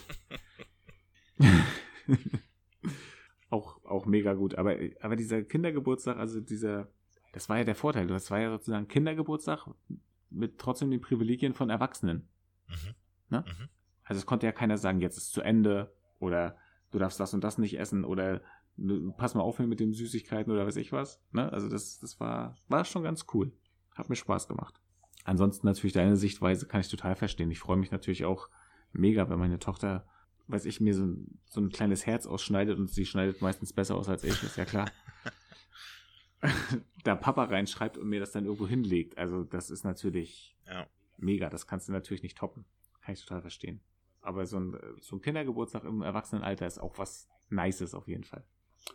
<laughs> <laughs> auch, auch mega gut. Aber, aber dieser Kindergeburtstag, also dieser, das war ja der Vorteil. Das war ja sozusagen Kindergeburtstag mit trotzdem den Privilegien von Erwachsenen. Mhm. Also es konnte ja keiner sagen, jetzt ist zu Ende oder du darfst das und das nicht essen oder ne, pass mal auf mit den Süßigkeiten oder weiß ich was. Ne? Also das, das war, war schon ganz cool. Hat mir Spaß gemacht. Ansonsten natürlich deine Sichtweise kann ich total verstehen. Ich freue mich natürlich auch mega, wenn meine Tochter, weiß ich, mir so ein, so ein kleines Herz ausschneidet und sie schneidet meistens besser aus als ich, ist ja klar. <laughs> da Papa reinschreibt und mir das dann irgendwo hinlegt. Also das ist natürlich Ja. mega. Das kannst du natürlich nicht toppen. Kann ich total verstehen. Aber so ein, so ein Kindergeburtstag im Erwachsenenalter ist auch was Nices auf jeden Fall.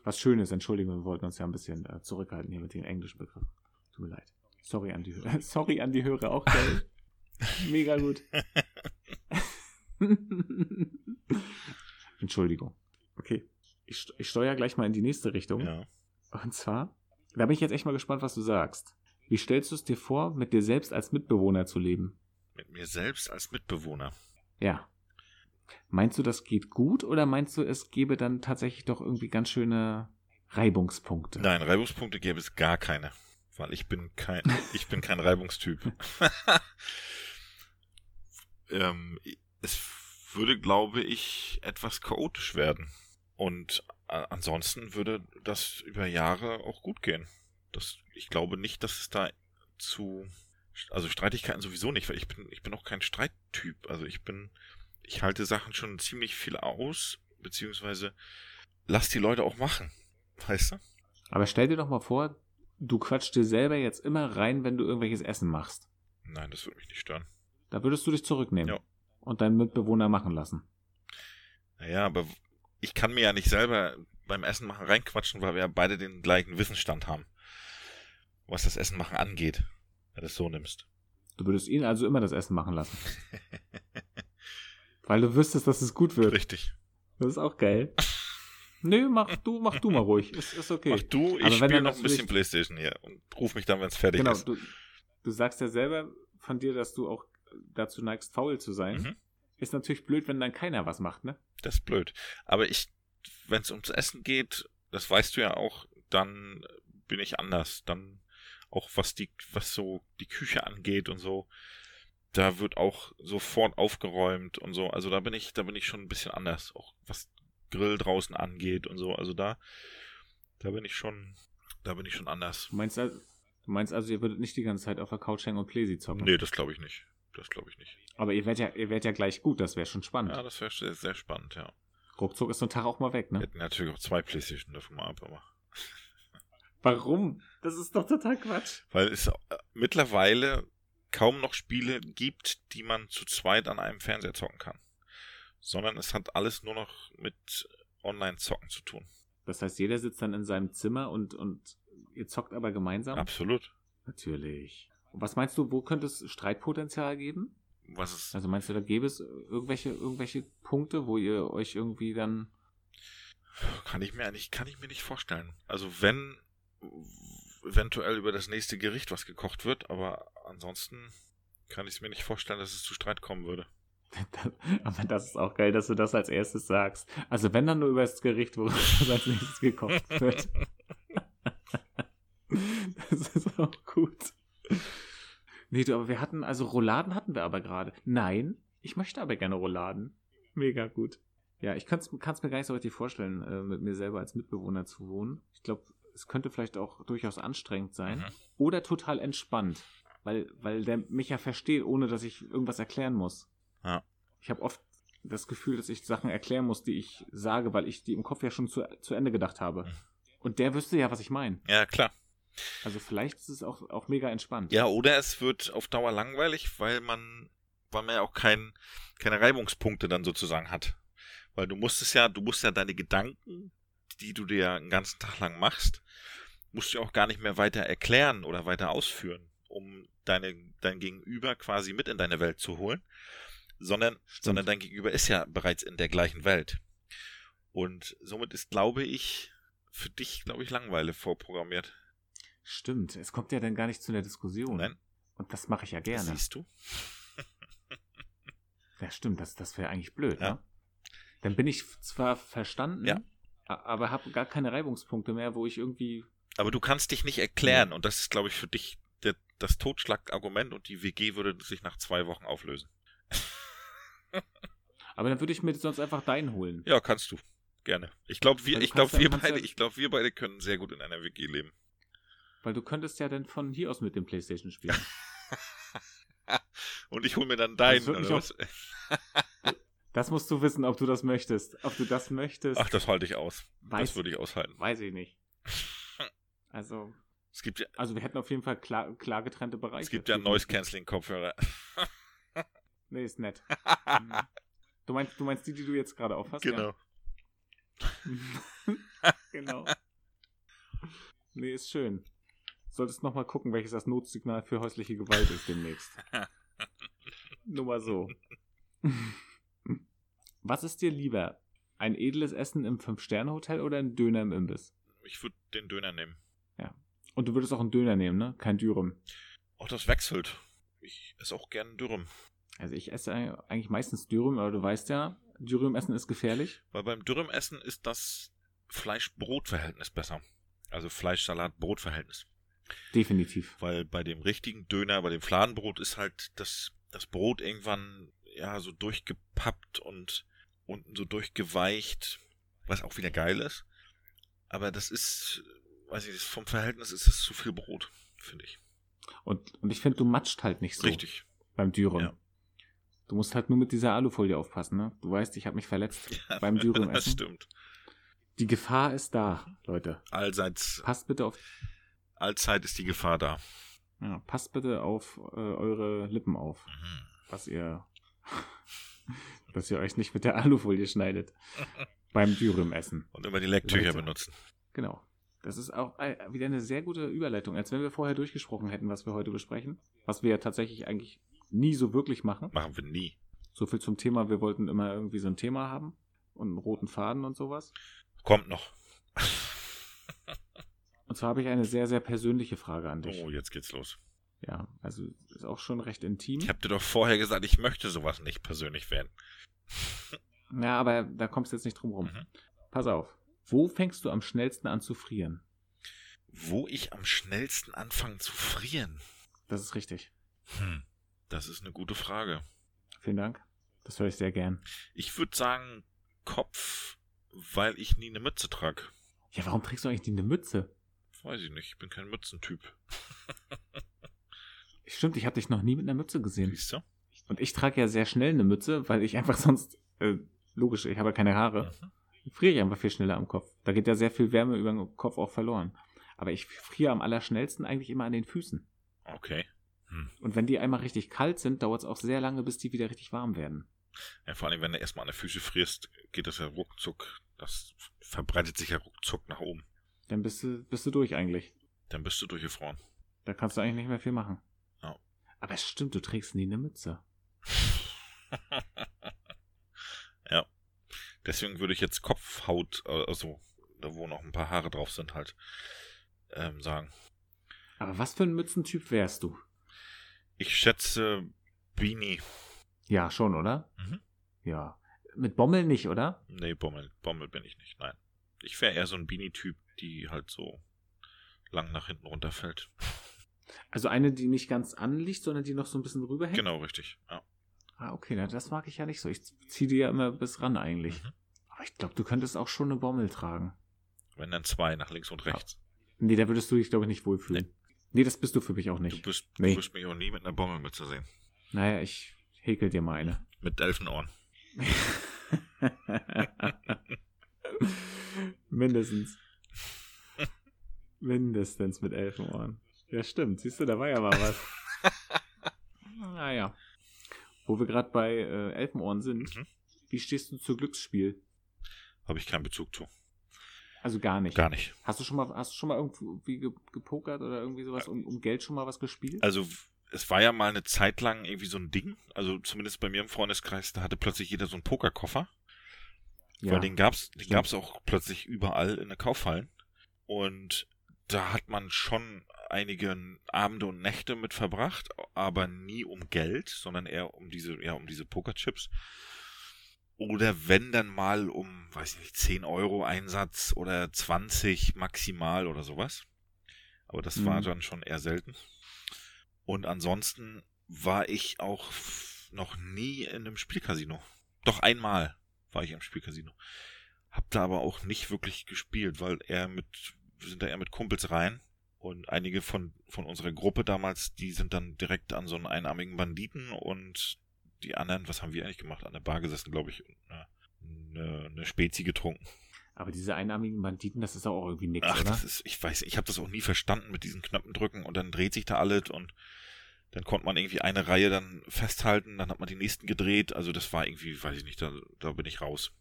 Was Schönes, Entschuldigung, wir wollten uns ja ein bisschen äh, zurückhalten hier mit den englischen Begriffen. Tut mir leid. Sorry an die, Hö- <laughs> Sorry an die Hörer auch, geil. <laughs> Mega gut. <laughs> Entschuldigung. Okay. Ich, ich steuere gleich mal in die nächste Richtung. Ja. Und zwar, da bin ich jetzt echt mal gespannt, was du sagst. Wie stellst du es dir vor, mit dir selbst als Mitbewohner zu leben? Mit mir selbst als Mitbewohner. Ja. Meinst du, das geht gut oder meinst du, es gäbe dann tatsächlich doch irgendwie ganz schöne Reibungspunkte? Nein, Reibungspunkte gäbe es gar keine. Weil ich bin kein, <laughs> ich bin kein Reibungstyp. <laughs> ähm, es würde, glaube ich, etwas chaotisch werden. Und äh, ansonsten würde das über Jahre auch gut gehen. Das, ich glaube nicht, dass es da zu, also Streitigkeiten sowieso nicht, weil ich bin, ich bin auch kein Streittyp. Also ich bin, ich halte Sachen schon ziemlich viel aus, beziehungsweise lass die Leute auch machen. Weißt du? Aber stell dir doch mal vor, du quatschst dir selber jetzt immer rein, wenn du irgendwelches Essen machst. Nein, das würde mich nicht stören. Da würdest du dich zurücknehmen Ja. und deinen Mitbewohner machen lassen. Naja, aber ich kann mir ja nicht selber beim Essen machen reinquatschen, weil wir ja beide den gleichen Wissensstand haben. Was das Essen machen angeht. Wenn du es so nimmst. Du würdest ihn also immer das Essen machen lassen. <laughs> Weil du wüsstest, dass es gut wird. Richtig. Das ist auch geil. Nö, mach du, mach du mal ruhig. Ist, ist okay. Mach du, ich spiele noch ein bisschen Playstation hier und ruf mich dann, wenn es fertig genau, ist. du, du sagst ja selber von dir, dass du auch dazu neigst, faul zu sein. Mhm. Ist natürlich blöd, wenn dann keiner was macht, ne? Das ist blöd. Aber ich, wenn es ums Essen geht, das weißt du ja auch, dann bin ich anders. Dann auch was die, was so die Küche angeht und so, da wird auch sofort aufgeräumt und so. Also da bin ich, da bin ich schon ein bisschen anders. Auch was Grill draußen angeht und so. Also da, da bin ich schon, da bin ich schon anders. Du meinst, du meinst also, ihr würdet nicht die ganze Zeit auf der Couch hängen und Playsee zocken? Nee, das glaube ich nicht. Das glaube ich nicht. Aber ihr werdet ja, ihr werdet ja gleich gut, das wäre schon spannend. Ja, das wäre sehr, sehr spannend, ja. Ruckzuck ist so ein Tag auch mal weg, Wir ne? hätten natürlich auch zwei Playstation davon mal ab, aber. Warum? Das ist doch total Quatsch. Weil es äh, mittlerweile kaum noch Spiele gibt, die man zu zweit an einem Fernseher zocken kann. Sondern es hat alles nur noch mit Online-Zocken zu tun. Das heißt, jeder sitzt dann in seinem Zimmer und, und ihr zockt aber gemeinsam? Absolut. Natürlich. Und was meinst du, wo könnte es Streitpotenzial geben? Was ist. Also meinst du, da gäbe es irgendwelche, irgendwelche Punkte, wo ihr euch irgendwie dann. Kann ich mir eigentlich, kann ich mir nicht vorstellen. Also wenn eventuell über das nächste Gericht was gekocht wird, aber ansonsten kann ich es mir nicht vorstellen, dass es zu Streit kommen würde. <laughs> aber das ist auch geil, dass du das als erstes sagst. Also wenn dann nur über das Gericht, wo es <laughs> als nächstes gekocht wird. <laughs> das ist auch gut. Nee, du, aber wir hatten, also Rouladen hatten wir aber gerade. Nein, ich möchte aber gerne Rouladen. Mega gut. Ja, ich kann es mir gar nicht so richtig vorstellen, äh, mit mir selber als Mitbewohner zu wohnen. Ich glaube, es könnte vielleicht auch durchaus anstrengend sein. Mhm. Oder total entspannt. Weil, weil der mich ja versteht, ohne dass ich irgendwas erklären muss. Ja. Ich habe oft das Gefühl, dass ich Sachen erklären muss, die ich sage, weil ich die im Kopf ja schon zu, zu Ende gedacht habe. Mhm. Und der wüsste ja, was ich meine. Ja, klar. Also vielleicht ist es auch, auch mega entspannt. Ja, oder es wird auf Dauer langweilig, weil man, weil man ja auch kein, keine Reibungspunkte dann sozusagen hat. Weil du musst es ja, du musst ja deine Gedanken, die du dir einen ganzen Tag lang machst, musst du auch gar nicht mehr weiter erklären oder weiter ausführen, um deine, dein Gegenüber quasi mit in deine Welt zu holen, sondern, sondern dein Gegenüber ist ja bereits in der gleichen Welt. Und somit ist, glaube ich, für dich, glaube ich, Langweile vorprogrammiert. Stimmt, es kommt ja dann gar nicht zu der Diskussion. Nein. Und das mache ich ja gerne. siehst du? <laughs> ja, stimmt, das, das wäre eigentlich blöd, ja. ne? Dann bin ich zwar verstanden, ja. Aber habe gar keine Reibungspunkte mehr, wo ich irgendwie. Aber du kannst dich nicht erklären ja. und das ist, glaube ich, für dich der, das Totschlagargument und die WG würde sich nach zwei Wochen auflösen. <laughs> aber dann würde ich mir sonst einfach deinen holen. Ja, kannst du. Gerne. Ich glaube, wir, ich glaube, wir beide, ich glaube, wir beide können sehr gut in einer WG leben. Weil du könntest ja dann von hier aus mit dem Playstation spielen. <laughs> Und ich hole mir dann deinen, oder was? <laughs> das musst du wissen, ob du das möchtest. Ob du das möchtest. Ach, das halte ich aus. Weiß, das würde ich aushalten. Weiß ich nicht. <laughs> Also. Es gibt ja, also wir hätten auf jeden Fall klar, klar getrennte Bereiche. Es gibt ja Noise-Canceling-Kopfhörer. <laughs> nee, ist nett. <laughs> du, meinst, du meinst die, die du jetzt gerade aufhast? Genau. Ja? genau. Nee, ist schön solltest noch mal gucken, welches das Notsignal für häusliche Gewalt ist demnächst. Nur mal so. Was ist dir lieber? Ein edles Essen im Fünf-Sterne-Hotel oder ein Döner im Imbiss? Ich würde den Döner nehmen. Ja. Und du würdest auch einen Döner nehmen, ne? Kein Dürüm. Auch das wechselt. Ich esse auch gerne Dürüm. Also ich esse eigentlich meistens Dürüm, aber du weißt ja, Dürüm essen ist gefährlich. Weil beim Dürüm essen ist das Fleisch-Brot-Verhältnis besser. Also Fleisch-Salat-Brot-Verhältnis. Definitiv. Weil bei dem richtigen Döner, bei dem Fladenbrot ist halt das, das Brot irgendwann ja so durchgepappt und unten so durchgeweicht, was auch wieder geil ist. Aber das ist, weiß ich, vom Verhältnis ist es zu viel Brot, finde ich. Und, und ich finde, du matscht halt nicht so. Richtig. Beim Dürüm. Ja. Du musst halt nur mit dieser Alufolie aufpassen, ne? Du weißt, ich habe mich verletzt <laughs> ja, beim Dürüm essen. Das stimmt. Die Gefahr ist da, Leute. Allseits. Passt bitte auf allzeit ist die Gefahr da. Ja, passt bitte auf äh, eure Lippen auf, mhm. was ihr, <laughs> dass ihr euch nicht mit der Alufolie schneidet <laughs> beim Dürüm-Essen. Und immer die Lecktücher benutzen. Genau. Das ist auch wieder eine sehr gute Überleitung, als wenn wir vorher durchgesprochen hätten, was wir heute besprechen. Was wir ja tatsächlich eigentlich nie so wirklich machen. Machen wir nie. So viel zum Thema, wir wollten immer irgendwie so ein Thema haben und einen roten Faden und sowas. Kommt noch. Und zwar habe ich eine sehr, sehr persönliche Frage an dich. Oh, jetzt geht's los. Ja, also ist auch schon recht intim. Ich habe dir doch vorher gesagt, ich möchte sowas nicht persönlich werden. <laughs> ja, aber da kommst du jetzt nicht drum rum. Mhm. Pass auf. Wo fängst du am schnellsten an zu frieren? Wo ich am schnellsten anfange zu frieren? Das ist richtig. Hm, das ist eine gute Frage. Vielen Dank. Das höre ich sehr gern. Ich würde sagen Kopf, weil ich nie eine Mütze trage. Ja, warum trägst du eigentlich nie eine Mütze? Weiß ich nicht, ich bin kein Mützentyp. <laughs> Stimmt, ich habe dich noch nie mit einer Mütze gesehen. Siehst du? Und ich trage ja sehr schnell eine Mütze, weil ich einfach <laughs> sonst, äh, logisch, ich habe ja keine Haare. Mhm. Friere ich einfach viel schneller am Kopf. Da geht ja sehr viel Wärme über den Kopf auch verloren. Aber ich friere am allerschnellsten eigentlich immer an den Füßen. Okay. Hm. Und wenn die einmal richtig kalt sind, dauert es auch sehr lange, bis die wieder richtig warm werden. Ja, vor allem, wenn du erstmal an der Füße frierst, geht das ja ruckzuck. Das verbreitet sich ja ruckzuck nach oben. Dann bist du, bist du durch eigentlich. Dann bist du durchgefroren. Da kannst du eigentlich nicht mehr viel machen. Aber es stimmt, du trägst nie eine Mütze. <laughs> ja. Deswegen würde ich jetzt Kopfhaut, äh, also da wo noch ein paar Haare drauf sind, halt ähm, sagen. Aber was für ein Mützentyp wärst du? Ich schätze Beanie. Ja, schon, oder? Mhm. Ja. Mit Bommel nicht, oder? Nee, Bommel, Bommel bin ich nicht, nein. Ich wäre eher so ein Beanie-Typ, die halt so lang nach hinten runterfällt. Also eine, die nicht ganz anliegt, sondern die noch so ein bisschen rüberhängt? Genau, richtig, ja. Ah, okay, na, das mag ich ja nicht so. Ich ziehe die ja immer bis ran eigentlich. Mhm. Aber ich glaube, du könntest auch schon eine Bommel tragen. Wenn dann zwei, nach links und rechts. Ja. Nee, da würdest du dich, glaube ich, nicht wohlfühlen. Nee. nee. das bist du für mich auch nicht. Du bist, nee. du wirst mich auch nie mit einer Bommel mitzusehen. Naja, ich häkel dir mal eine. <laughs> Mit Elfenohren. <laughs> Mindestens. <laughs> Mindestens mit Elfenohren. Ja, stimmt. Siehst du, da war ja mal was. <laughs> naja. Wo wir gerade bei äh, Elfenohren sind, mhm. wie stehst du zu Glücksspiel? Habe ich keinen Bezug zu. Also gar nicht. Gar nicht. Hast du schon mal, hast du schon mal irgendwie gepokert oder irgendwie sowas um, um Geld schon mal was gespielt? Also es war ja mal eine Zeit lang irgendwie so ein Ding. Also zumindest bei mir im Freundeskreis, da hatte plötzlich jeder so einen Pokerkoffer. Ja. Weil den gab's, den gab's auch plötzlich überall in der Kaufhallen. Und da hat man schon einige Abende und Nächte mit verbracht, aber nie um Geld, sondern eher um diese, ja, um diese Pokerchips. Oder wenn dann mal um, weiß ich nicht, 10 Euro Einsatz oder 20 maximal oder sowas. Aber das mhm. war dann schon eher selten. Und ansonsten war ich auch noch nie in einem Spielcasino. Doch einmal war ich im Spielcasino. Hab da aber auch nicht wirklich gespielt, weil er mit, wir sind da eher mit Kumpels rein. Und einige von, von unserer Gruppe damals, die sind dann direkt an so einen einarmigen Banditen und die anderen, was haben wir eigentlich gemacht? An der Bar gesessen, glaube ich, eine, eine, eine Spezi getrunken. Aber diese einarmigen Banditen, das ist auch irgendwie nichts, Ach, oder? Das ist, ich weiß, ich habe das auch nie verstanden mit diesen Knöpfen drücken und dann dreht sich da alles und dann konnte man irgendwie eine Reihe dann festhalten, dann hat man die nächsten gedreht. Also das war irgendwie, weiß ich nicht, da, da bin ich raus.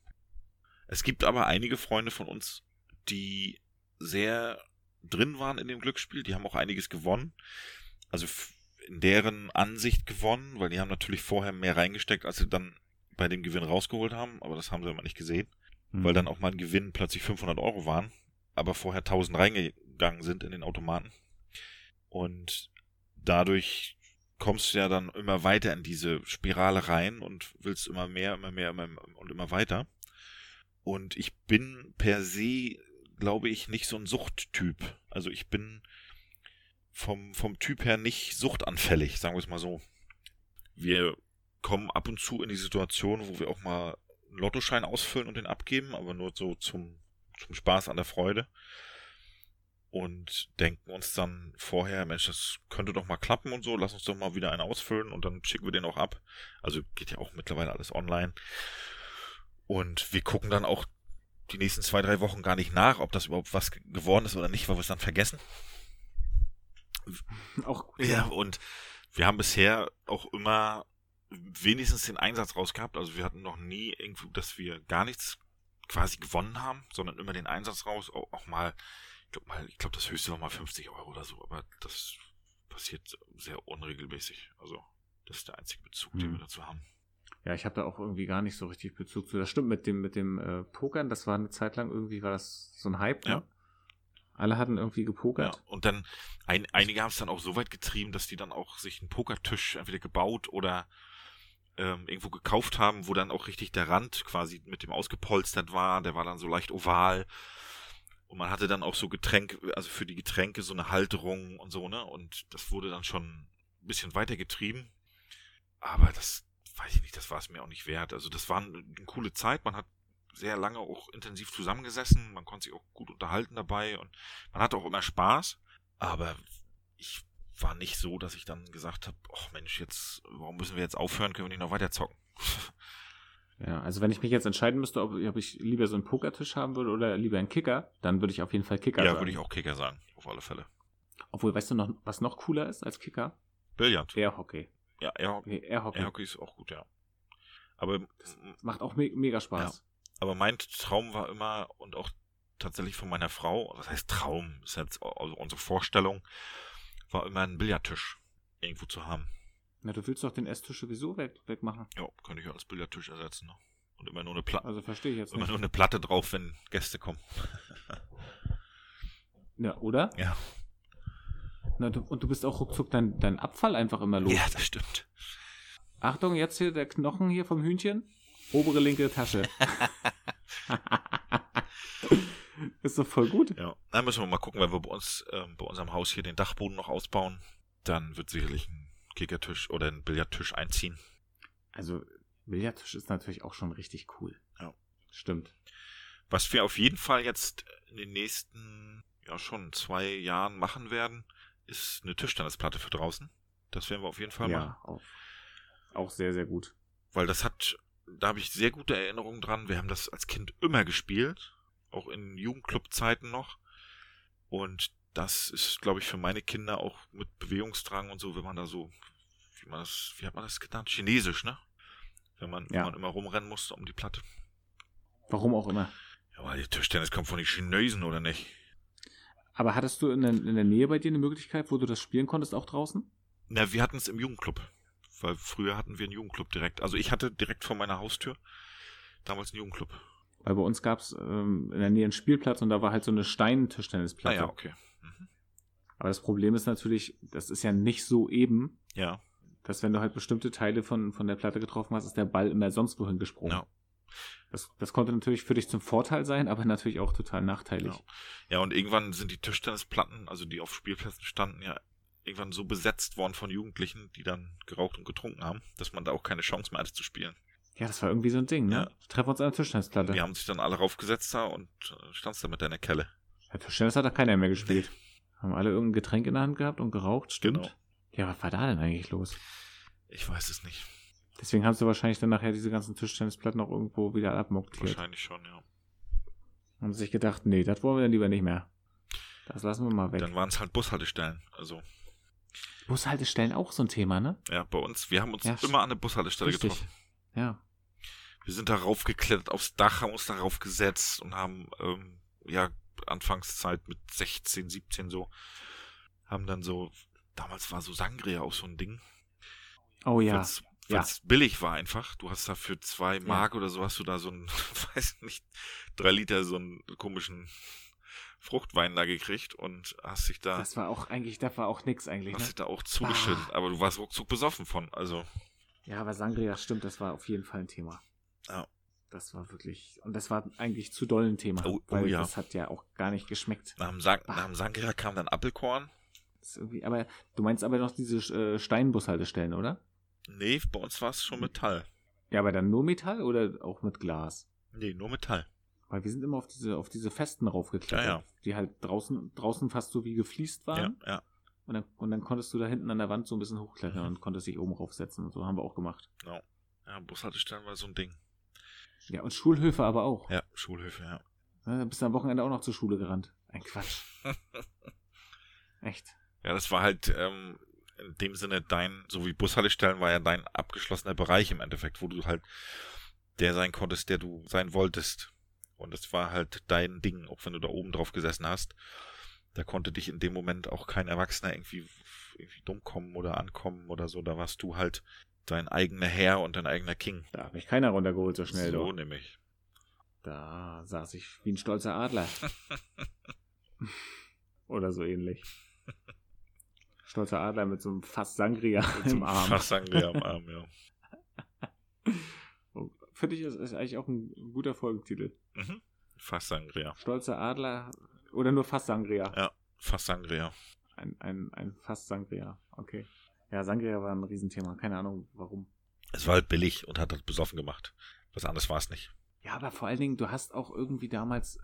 Es gibt aber einige Freunde von uns, die sehr drin waren in dem Glücksspiel. Die haben auch einiges gewonnen. Also in deren Ansicht gewonnen, weil die haben natürlich vorher mehr reingesteckt, als sie dann bei dem Gewinn rausgeholt haben, aber das haben sie immer nicht gesehen, mhm. weil dann auch mal ein Gewinn plötzlich 500 Euro waren, aber vorher 1000 reingegangen sind in den Automaten. Und dadurch kommst du ja dann immer weiter in diese Spirale rein und willst immer mehr, immer mehr, immer und immer weiter. Und ich bin per se, glaube ich, nicht so ein Suchttyp. Also ich bin vom, vom Typ her nicht suchtanfällig, sagen wir es mal so. Wir kommen ab und zu in die Situation, wo wir auch mal einen Lottoschein ausfüllen und den abgeben, aber nur so zum, zum Spaß an der Freude. Und denken uns dann vorher, Mensch, das könnte doch mal klappen und so, lass uns doch mal wieder einen ausfüllen und dann schicken wir den auch ab. Also geht ja auch mittlerweile alles online. Und wir gucken dann auch die nächsten zwei, drei Wochen gar nicht nach, ob das überhaupt was geworden ist oder nicht, weil wir es dann vergessen. Auch gut. Ja, und wir haben bisher auch immer wenigstens den Einsatz rausgehabt. Also wir hatten noch nie irgendwie, dass wir gar nichts quasi gewonnen haben, sondern immer den Einsatz raus. Auch, auch mal, ich glaube mal, ich glaube das höchste war mal 50 Euro oder so, aber das passiert sehr unregelmäßig. Also das ist der einzige Bezug, hm. den wir dazu haben. Ja, ich habe da auch irgendwie gar nicht so richtig Bezug zu. Das stimmt mit dem mit dem äh, Pokern. Das war eine Zeit lang irgendwie war das so ein Hype. Ne? Ja. Alle hatten irgendwie gepokert. Ja, und dann, ein, einige haben es dann auch so weit getrieben, dass die dann auch sich einen Pokertisch entweder gebaut oder ähm, irgendwo gekauft haben, wo dann auch richtig der Rand quasi mit dem ausgepolstert war. Der war dann so leicht oval. Und man hatte dann auch so Getränke, also für die Getränke so eine Halterung und so, ne? Und das wurde dann schon ein bisschen weiter getrieben. Aber das, weiß ich nicht, das war es mir auch nicht wert. Also das war eine, eine coole Zeit. Man hat sehr lange auch intensiv zusammengesessen. Man konnte sich auch gut unterhalten dabei und man hatte auch immer Spaß. Aber ich war nicht so, dass ich dann gesagt habe, ach Mensch, jetzt, warum müssen wir jetzt aufhören, können wir nicht noch weiter zocken? <laughs> Ja, also wenn ich mich jetzt entscheiden müsste, ob, ob ich lieber so einen Pokertisch haben würde oder lieber einen Kicker, dann würde ich auf jeden Fall Kicker ja, sagen. Ja, würde ich auch Kicker sagen, auf alle Fälle. Obwohl, weißt du noch, was noch cooler ist als Kicker? Billard. Airhockey. Ja, Airhockey. Nee, Airhockey. Airhockey ist auch gut, ja. Aber das macht auch me mega Spaß. Ja. Aber mein Traum war immer und auch tatsächlich von meiner Frau, das heißt Traum, ist jetzt also unsere Vorstellung, war immer ein Billardtisch irgendwo zu haben. Na, du willst doch den Esstisch sowieso weg, wegmachen. Ja, könnte ich als Billardtisch ersetzen. Ne? Und immer nur eine Platte. Also verstehe ich jetzt immer nicht. nur eine Platte drauf, wenn Gäste kommen. ja, oder? Ja. Na, du, und du bist auch ruckzuck dein, dein Abfall einfach immer los. Ja, das stimmt. Achtung, jetzt hier der Knochen hier vom Hühnchen. Obere linke Tasche. <laughs> ist doch voll gut. Ja, dann müssen wir mal gucken, wenn wir bei uns, äh, bei unserem Haus hier den Dachboden noch ausbauen. Dann wird sicherlich ein Kickertisch oder ein Billardtisch einziehen. Also, Billardtisch ist natürlich auch schon richtig cool. Ja. Stimmt. Was wir auf jeden Fall jetzt in den nächsten, ja, schon zwei Jahren machen werden, ist eine Tischtennisplatte für draußen. Das werden wir auf jeden Fall ja, machen. Auch, auch sehr, sehr gut. Weil das hat, da habe ich sehr gute Erinnerungen dran. Wir haben das als Kind immer gespielt. Auch in Jugendclub-Zeiten noch. Und das ist, glaube ich, für meine Kinder auch mit Bewegungsdrang und so, wenn man da so, wie man das, wie hat man das genannt? Chinesisch, ne? Wenn man, ja. wenn man immer rumrennen musste um die Platte. Warum auch immer. Ja, weil die Tischtennis kommt von den Chinesen, oder nicht? Aber hattest du in der, in der Nähe bei dir eine Möglichkeit, wo du das spielen konntest, auch draußen? Na, wir hatten es im Jugendclub. Weil früher hatten wir einen Jugendclub direkt. Also ich hatte direkt vor meiner Haustür damals einen Jugendclub. Weil bei uns gab es ähm, in der Nähe einen Spielplatz und da war halt so eine Steintischtennisplatte. Ah, ja, okay. Mhm. Aber das Problem ist natürlich, das ist ja nicht so eben. Ja. Dass wenn du halt bestimmte Teile von, von der Platte getroffen hast, ist der Ball immer sonst wohin gesprungen. Ja. Das, das konnte natürlich für dich zum Vorteil sein, aber natürlich auch total nachteilig. Ja, ja und irgendwann sind die Tischtennisplatten, also die auf Spielplätzen standen, ja irgendwann so besetzt worden von Jugendlichen, die dann geraucht und getrunken haben, dass man da auch keine Chance mehr hatte zu spielen. Ja, das war irgendwie so ein Ding, ne? Ja. Treffen uns an der Tischtennisplatte. Die haben sich dann alle raufgesetzt da und äh, standst da mit deiner Kelle. Ja, Tischtennis hat da keiner mehr gespielt. Nee. Haben alle irgendein Getränk in der Hand gehabt und geraucht, stimmt. Genau. Ja, was war da denn eigentlich los? Ich weiß es nicht. Deswegen haben sie wahrscheinlich dann nachher diese ganzen Tischtennisplatten auch irgendwo wieder abmontiert. Wahrscheinlich schon, ja. Haben sich gedacht, nee, das wollen wir dann lieber nicht mehr. Das lassen wir mal weg. Dann waren es halt Bushaltestellen, also. Bushaltestellen auch so ein Thema, ne? Ja, bei uns, wir haben uns ja, immer an eine Bushaltestelle richtig. getroffen. Ja. Wir sind darauf geklettert aufs Dach, haben uns darauf gesetzt und haben, ähm, ja, Anfangszeit mit 16, 17 so, haben dann so, damals war so Sangria auch so ein Ding. Oh ja. Weil es ja. billig war einfach. Du hast da für zwei Mark ja. oder so hast du da so ein, <laughs> weiß nicht, drei Liter so einen komischen Fruchtwein da gekriegt und hast dich da. Das war auch eigentlich, das war auch nix eigentlich. Hast ne? dich da auch zugeschüttet, aber du warst ruckzuck besoffen von, also. Ja, aber Sangria stimmt, das war auf jeden Fall ein Thema. Ja. Das war wirklich, und das war eigentlich zu doll ein Thema. Oh, oh weil ja. das hat ja auch gar nicht geschmeckt. Nach dem, Sang nach dem Sangria kam dann Appelkorn. aber du meinst aber noch diese äh, Steinbushaltestellen, oder? Nee, bei uns war es schon Metall. Ja, aber dann nur Metall oder auch mit Glas? Nee, nur Metall. Weil wir sind immer auf diese, auf diese Festen raufgeklettert, ja, ja. die halt draußen, draußen fast so wie gefliest waren. Ja, ja. Und dann, und dann konntest du da hinten an der Wand so ein bisschen hochklettern mhm. und konntest dich oben raufsetzen. Und so haben wir auch gemacht. Ja, ja Bushaltestellen war so ein Ding. Ja, und Schulhöfe aber auch. Ja, Schulhöfe, ja. ja bist du am Wochenende auch noch zur Schule gerannt. Ein Quatsch. <laughs> Echt. Ja, das war halt ähm, in dem Sinne dein, so wie Bushaltestellen war ja dein abgeschlossener Bereich im Endeffekt, wo du halt der sein konntest, der du sein wolltest. Und es war halt dein Ding, auch wenn du da oben drauf gesessen hast. Da konnte dich in dem Moment auch kein Erwachsener irgendwie, irgendwie dumm kommen oder ankommen oder so. Da warst du halt dein eigener Herr und dein eigener King. Da hat mich keiner runtergeholt so schnell. So doch. nämlich. Da saß ich wie ein stolzer Adler. <laughs> oder so ähnlich. Stolzer Adler mit so einem Fass Sangria mit im Arm. Fass Sangria im Arm, <laughs> ja. Finde ich, ist eigentlich auch ein guter Folgentitel. Mhm. Fass Sangria. Stolzer Adler oder nur Fass Sangria? Ja, Fass Sangria. Ein, ein, ein Fass Sangria, okay. Ja, Sangria war ein Riesenthema. Keine Ahnung, warum. Es war halt billig und hat das besoffen gemacht. Was anderes war es nicht. Ja, aber vor allen Dingen, du hast auch irgendwie damals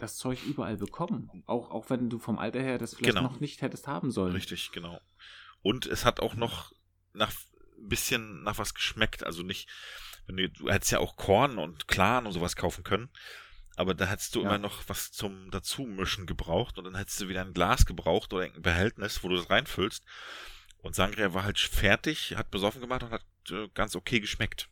das Zeug überall bekommen. Auch, auch wenn du vom Alter her das vielleicht genau. noch nicht hättest haben sollen. Richtig, genau. Und es hat auch noch nach ein bisschen nach was geschmeckt. Also nicht, wenn du, du hättest ja auch Korn und Clan und sowas kaufen können. Aber da hättest du ja. immer noch was zum Dazumischen gebraucht und dann hättest du wieder ein Glas gebraucht oder ein Behältnis, wo du das reinfüllst. Und Sangria war halt fertig, hat besoffen gemacht und hat äh, ganz okay geschmeckt.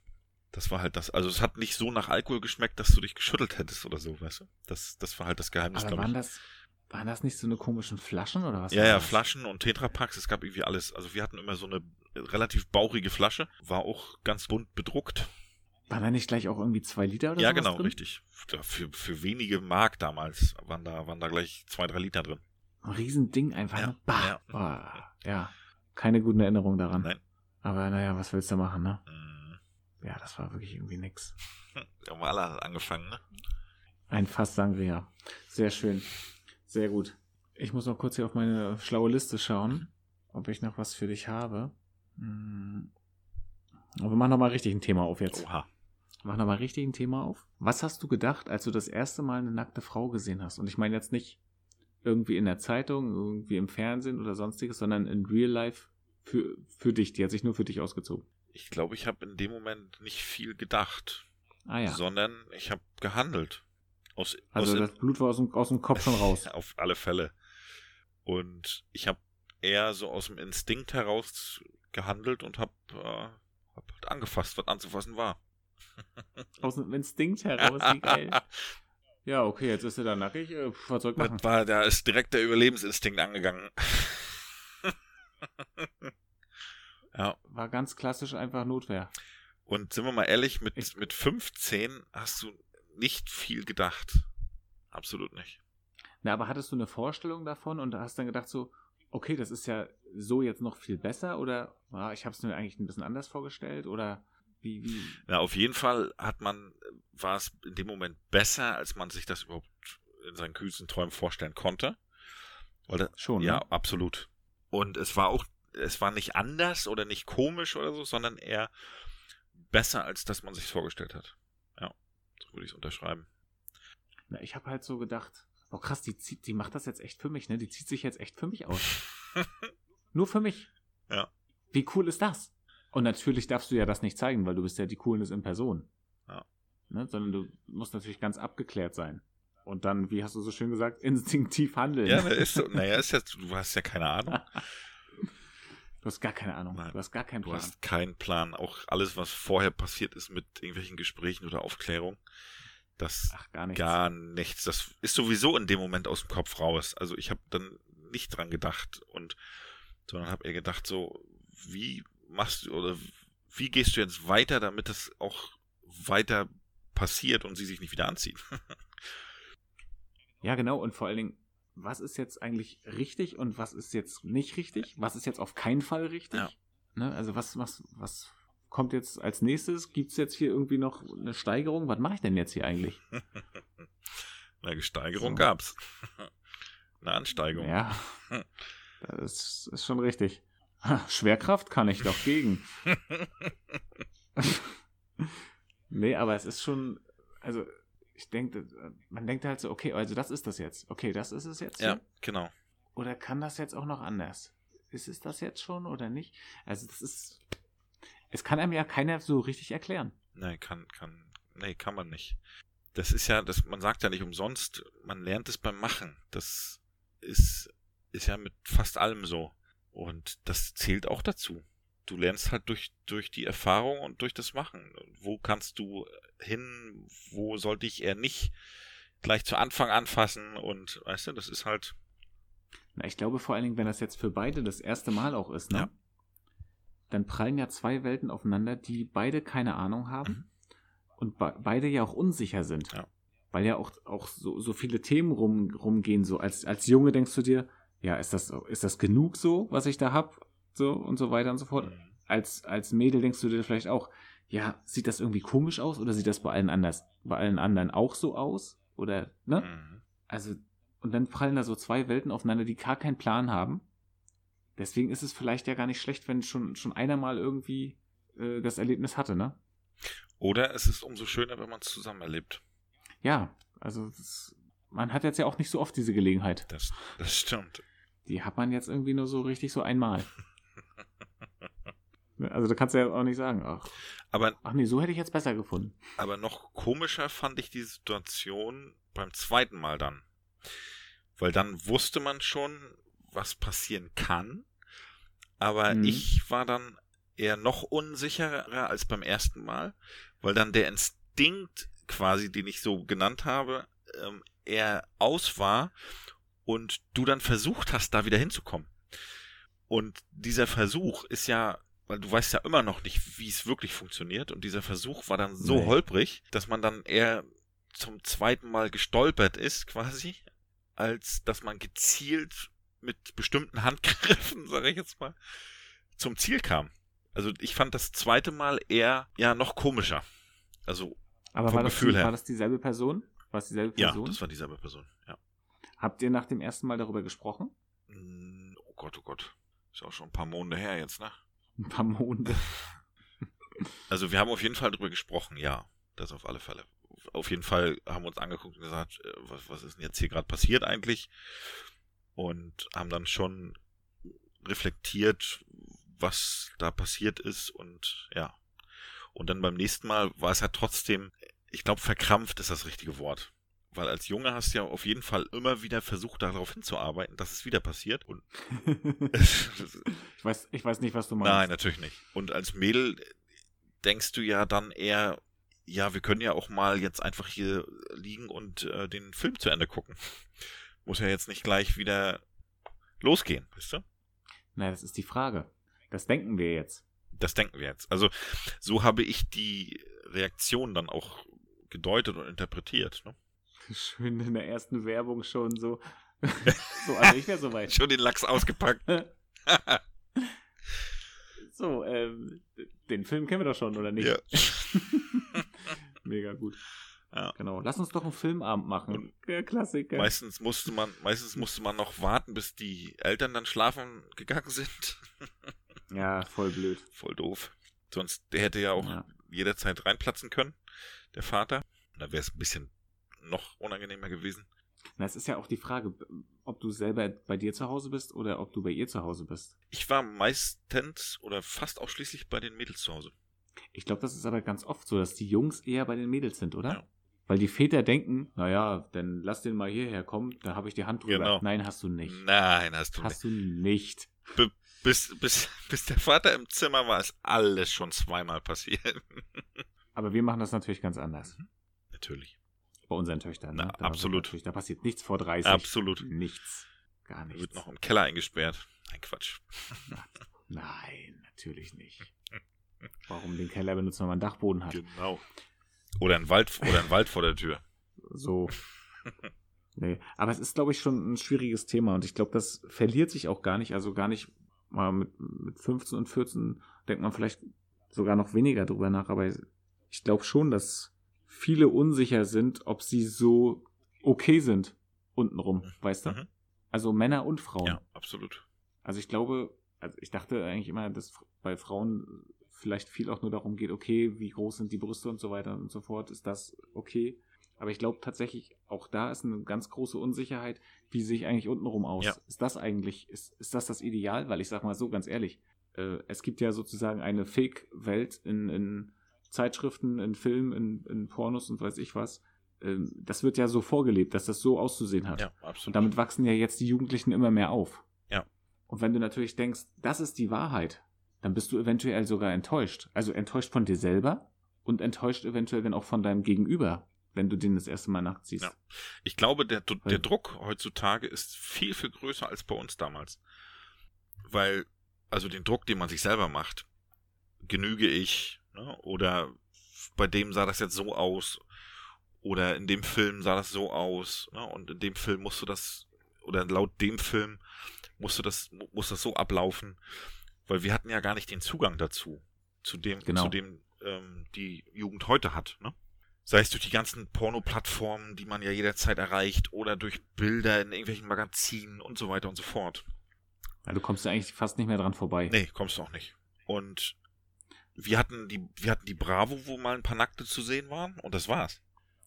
Das war halt das. Also es hat nicht so nach Alkohol geschmeckt, dass du dich geschüttelt hättest oder so, weißt du? Das, das war halt das Geheimnis, glaube ich. Waren das, waren das nicht so eine komischen Flaschen oder was? Ja, ja? Flaschen und Tetrapacks. Es gab irgendwie alles. Also wir hatten immer so eine relativ bauchige Flasche. War auch ganz bunt bedruckt. Waren da nicht gleich auch irgendwie zwei Liter oder Ja, genau, drin? richtig. Für, für wenige Mark damals waren da, waren da gleich zwei, drei Liter drin. Ein Riesending einfach. Ja, ne? bah, ja. Bah, ja. Keine guten Erinnerungen daran. Nein. Aber naja, was willst du machen, ne? Mhm. Ja, das war wirklich irgendwie nix. Wir haben alle angefangen, ne? Ein Fass Sangria. Sehr schön. Sehr gut. Ich muss noch kurz hier auf meine schlaue Liste schauen, ob ich noch was für dich habe. Hm. Aber wir machen noch mal richtig ein Thema auf jetzt. Oha. Mach noch mal richtig ein Thema auf. Was hast du gedacht, als du das erste Mal eine nackte Frau gesehen hast? Und ich meine jetzt nicht irgendwie in der Zeitung, irgendwie im Fernsehen oder sonstiges, sondern in Real Life für, für dich. Die hat sich nur für dich ausgezogen. Ich glaube, ich habe in dem Moment nicht viel gedacht. Ah ja. Sondern ich habe gehandelt. Aus, also aus das Blut war aus dem, aus dem Kopf schon raus. <laughs> Auf alle Fälle. Und ich habe eher so aus dem Instinkt heraus gehandelt und habe äh, hab halt angefasst, was anzufassen war. <laughs> Aus dem Instinkt heraus, wie geil. <laughs> Ja, okay, jetzt ist er da nackig. Äh, was soll ich machen? War, da ist direkt der Überlebensinstinkt angegangen. Ja. War ganz klassisch einfach Notwehr. Und sind wir mal ehrlich, mit, ich, mit 15 hast du nicht viel gedacht. Absolut nicht. Na, aber hattest du eine Vorstellung davon und hast dann gedacht so, okay, das ist ja so jetzt noch viel besser oder ja, ich habe es mir eigentlich ein bisschen anders vorgestellt oder wie, wie? Ja, auf jeden Fall hat man, war es in dem Moment besser, als man sich das überhaupt in seinen kühlsten Träumen vorstellen konnte. Weil Schon, Ja, ne? absolut. Und es war auch, es war nicht anders oder nicht komisch oder so, sondern eher besser, als dass man sich vorgestellt hat. Ja, so würde ich es unterschreiben. Na, ich habe halt so gedacht, oh krass, die zieht, die macht das jetzt echt für mich, ne? Die zieht sich jetzt echt für mich aus. <laughs> Nur für mich. Ja. Wie cool ist das? Und natürlich darfst du ja das nicht zeigen, weil du bist ja die Coolness in Person. Ja. Ne? Sondern du musst natürlich ganz abgeklärt sein. Und dann, wie hast du so schön gesagt, instinktiv handeln. Ja, ist so, <laughs> naja, ist ja, du hast ja keine Ahnung. <laughs> du hast gar keine Ahnung. Nein, du hast gar keinen Plan. Du hast keinen Plan. Auch alles, was vorher passiert ist mit irgendwelchen Gesprächen oder Aufklärung, das Ach, gar, nichts. gar nichts. Das ist sowieso in dem Moment aus dem Kopf raus. Also ich habe dann nicht dran gedacht und sondern habe eher gedacht so, wie machst du oder wie gehst du jetzt weiter, damit es auch weiter passiert und sie sich nicht wieder anziehen? <laughs> ja, genau. Und vor allen Dingen, was ist jetzt eigentlich richtig und was ist jetzt nicht richtig? Was ist jetzt auf keinen Fall richtig? Ja. Ne? Also was, was, was kommt jetzt als nächstes? Gibt es jetzt hier irgendwie noch eine Steigerung? Was mache ich denn jetzt hier eigentlich? <laughs> eine Steigerung so. gab's. <laughs> eine Ansteigerung. Ja. Das ist schon richtig. Schwerkraft kann ich doch gegen. <laughs> nee, aber es ist schon, also ich denke, man denkt halt so, okay, also das ist das jetzt. Okay, das ist es jetzt. Ja, so? genau. Oder kann das jetzt auch noch anders? Ist es das jetzt schon oder nicht? Also das ist, es kann einem ja keiner so richtig erklären. Nee, kann, kann, nee, kann man nicht. Das ist ja, das, man sagt ja nicht umsonst, man lernt es beim Machen. Das ist, ist ja mit fast allem so. Und das zählt auch dazu. Du lernst halt durch, durch die Erfahrung und durch das Machen. Wo kannst du hin, wo sollte ich eher nicht gleich zu Anfang anfassen und weißt du, das ist halt. Na, ich glaube vor allen Dingen, wenn das jetzt für beide das erste Mal auch ist, ne? Ja. Dann prallen ja zwei Welten aufeinander, die beide keine Ahnung haben mhm. und be beide ja auch unsicher sind. Ja. Weil ja auch, auch so, so viele Themen rum, rumgehen. So als, als Junge denkst du dir, ja, ist das, ist das genug so, was ich da hab? So und so weiter und so fort. Mhm. Als, als Mädel denkst du dir vielleicht auch, ja, sieht das irgendwie komisch aus oder sieht das bei allen anders, bei allen anderen auch so aus? Oder, ne? Mhm. Also, und dann fallen da so zwei Welten aufeinander, die gar keinen Plan haben. Deswegen ist es vielleicht ja gar nicht schlecht, wenn schon, schon einer mal irgendwie äh, das Erlebnis hatte, ne? Oder es ist umso schöner, wenn man es zusammen erlebt. Ja, also das, man hat jetzt ja auch nicht so oft diese Gelegenheit. Das, das stimmt. Die hat man jetzt irgendwie nur so richtig so einmal. <laughs> also da kannst du ja auch nicht sagen, ach. Aber, ach nee, so hätte ich jetzt besser gefunden. Aber noch komischer fand ich die Situation beim zweiten Mal dann. Weil dann wusste man schon, was passieren kann. Aber mhm. ich war dann eher noch unsicherer als beim ersten Mal, weil dann der Instinkt quasi, den ich so genannt habe, ähm, eher aus war und du dann versucht hast, da wieder hinzukommen. Und dieser Versuch ist ja, weil du weißt ja immer noch nicht, wie es wirklich funktioniert und dieser Versuch war dann so nee. holprig, dass man dann eher zum zweiten Mal gestolpert ist, quasi, als dass man gezielt mit bestimmten <laughs> Handgriffen, sage ich jetzt mal, zum Ziel kam. Also ich fand das zweite Mal eher ja noch komischer. Also aber vom war, Gefühl das, her. war das dieselbe Person? War es dieselbe Person? Ja, das war dieselbe Person, ja. Habt ihr nach dem ersten Mal darüber gesprochen? Hm, oh Gott, oh Gott. Ist auch schon ein paar Monate her jetzt, ne? Ein paar Monate. Also wir haben auf jeden Fall darüber gesprochen, ja. Das auf alle Fälle. Auf jeden Fall haben wir uns angeguckt und gesagt, äh, was, was ist denn jetzt hier gerade passiert eigentlich? Und haben dann schon reflektiert, was da passiert ist und ja. Und dann beim nächsten Mal war es ja trotzdem, ich glaube, verkrampft ist das richtige Wort. Weil als Junge hast du ja auf jeden Fall immer wieder versucht, darauf hinzuarbeiten, dass es wieder passiert. Und <laughs> ich, weiß, ich weiß nicht, was du meinst. Nein, natürlich nicht. Und als Mädel denkst du ja dann eher, ja, wir können ja auch mal jetzt einfach hier liegen und äh, den Film zu Ende gucken. Muss ja jetzt nicht gleich wieder losgehen, weißt du? Na, das ist die Frage. Das denken wir jetzt. Das denken wir jetzt. Also so habe ich die Reaktion dann auch gedeutet und interpretiert. Ne? <laughs> Schön in der ersten Werbung schon so. <laughs> so, also ich wäre soweit. schon den Lachs ausgepackt. <laughs> so, ähm, den Film kennen wir doch schon, oder nicht? Ja. Mega gut. Ja. Genau. Lass uns doch einen Filmabend machen. Der Klassiker. Meistens musste man, meistens musste man noch warten, bis die Eltern dann schlafen gegangen sind. ja, voll blöd. Voll doof. Sonst, der hätte ja auch ja. jederzeit reinplatzen können, der Vater. Da wäre es ein bisschen noch unangenehmer gewesen. Na, es ist ja auch die Frage, ob du selber bei dir zu Hause bist oder ob du bei ihr zu Hause bist. Ich war meistens oder fast ausschließlich bei den Mädels zu Hause. Ich glaube, das ist aber ganz oft so, dass die Jungs eher bei den Mädels sind, oder? Ja. Weil die Väter denken, naja, dann lass den mal hierher kommen, da habe ich die Hand drüber. Genau. Nein, hast du nicht. Nein, hast du hast nicht. Hast du nicht. Be bis, bis, bis der Vater im Zimmer war, ist alles schon zweimal passiert. <laughs> Aber wir machen das natürlich ganz anders. Mhm. Natürlich. Bei unseren Töchtern. Ne? Na, absolut. Da passiert nichts vor 30. Absolut. Nichts. Gar nichts. Wird noch im Keller eingesperrt. Ein Quatsch. <laughs> Nein, natürlich nicht. Warum den Keller benutzen, wenn man einen Dachboden hat? Genau. Oder ein Wald, oder ein Wald vor der Tür. So. <laughs> Nee, aber es ist, glaube ich, schon ein schwieriges Thema und ich glaube, das verliert sich auch gar nicht. Also gar nicht mal mit, mit 15 und 14 denkt man vielleicht sogar noch weniger drüber nach, aber ich glaube schon, dass viele unsicher sind, ob sie so okay sind untenrum, mhm. weißt du? Mhm. Also Männer und Frauen. Ja, absolut. Also ich glaube, also ich dachte eigentlich immer, dass bei Frauen vielleicht viel auch nur darum geht, okay, wie groß sind die Brüste und so weiter und so fort, ist das okay? Aber ich glaube tatsächlich, auch da ist eine ganz große Unsicherheit, wie sehe ich eigentlich untenrum aus? Ja. Ist das eigentlich, ist, ist das das Ideal? Weil ich sag mal so, ganz ehrlich, äh, es gibt ja sozusagen eine Fake-Welt in, in Zeitschriften, in Filmen, in, in Pornos und weiß ich was. Ähm, das wird ja so vorgelebt, dass das so auszusehen hat. Ja, absolut. Und damit wachsen ja jetzt die Jugendlichen immer mehr auf. Ja. Und wenn du natürlich denkst, das ist die Wahrheit, dann bist du eventuell sogar enttäuscht. Also enttäuscht von dir selber und enttäuscht eventuell dann auch von deinem Gegenüber, wenn du den das erste Mal nachziehst. Ja. Ich glaube, der, der Druck heutzutage ist viel, viel größer als bei uns damals. Weil, also den Druck, den man sich selber macht, genüge ich, ne? oder bei dem sah das jetzt so aus, oder in dem Film sah das so aus, ne? und in dem Film musst du das, oder laut dem Film musst du das, muss das so ablaufen, weil wir hatten ja gar nicht den Zugang dazu, zu dem, genau. zu dem ähm, die Jugend heute hat, ne? Sei es durch die ganzen Porno-Plattformen, die man ja jederzeit erreicht, oder durch Bilder in irgendwelchen Magazinen und so weiter und so fort. Ja, du kommst ja eigentlich fast nicht mehr dran vorbei. Nee, kommst du auch nicht. Und wir hatten die, wir hatten die Bravo, wo mal ein paar Nackte zu sehen waren, und das war's.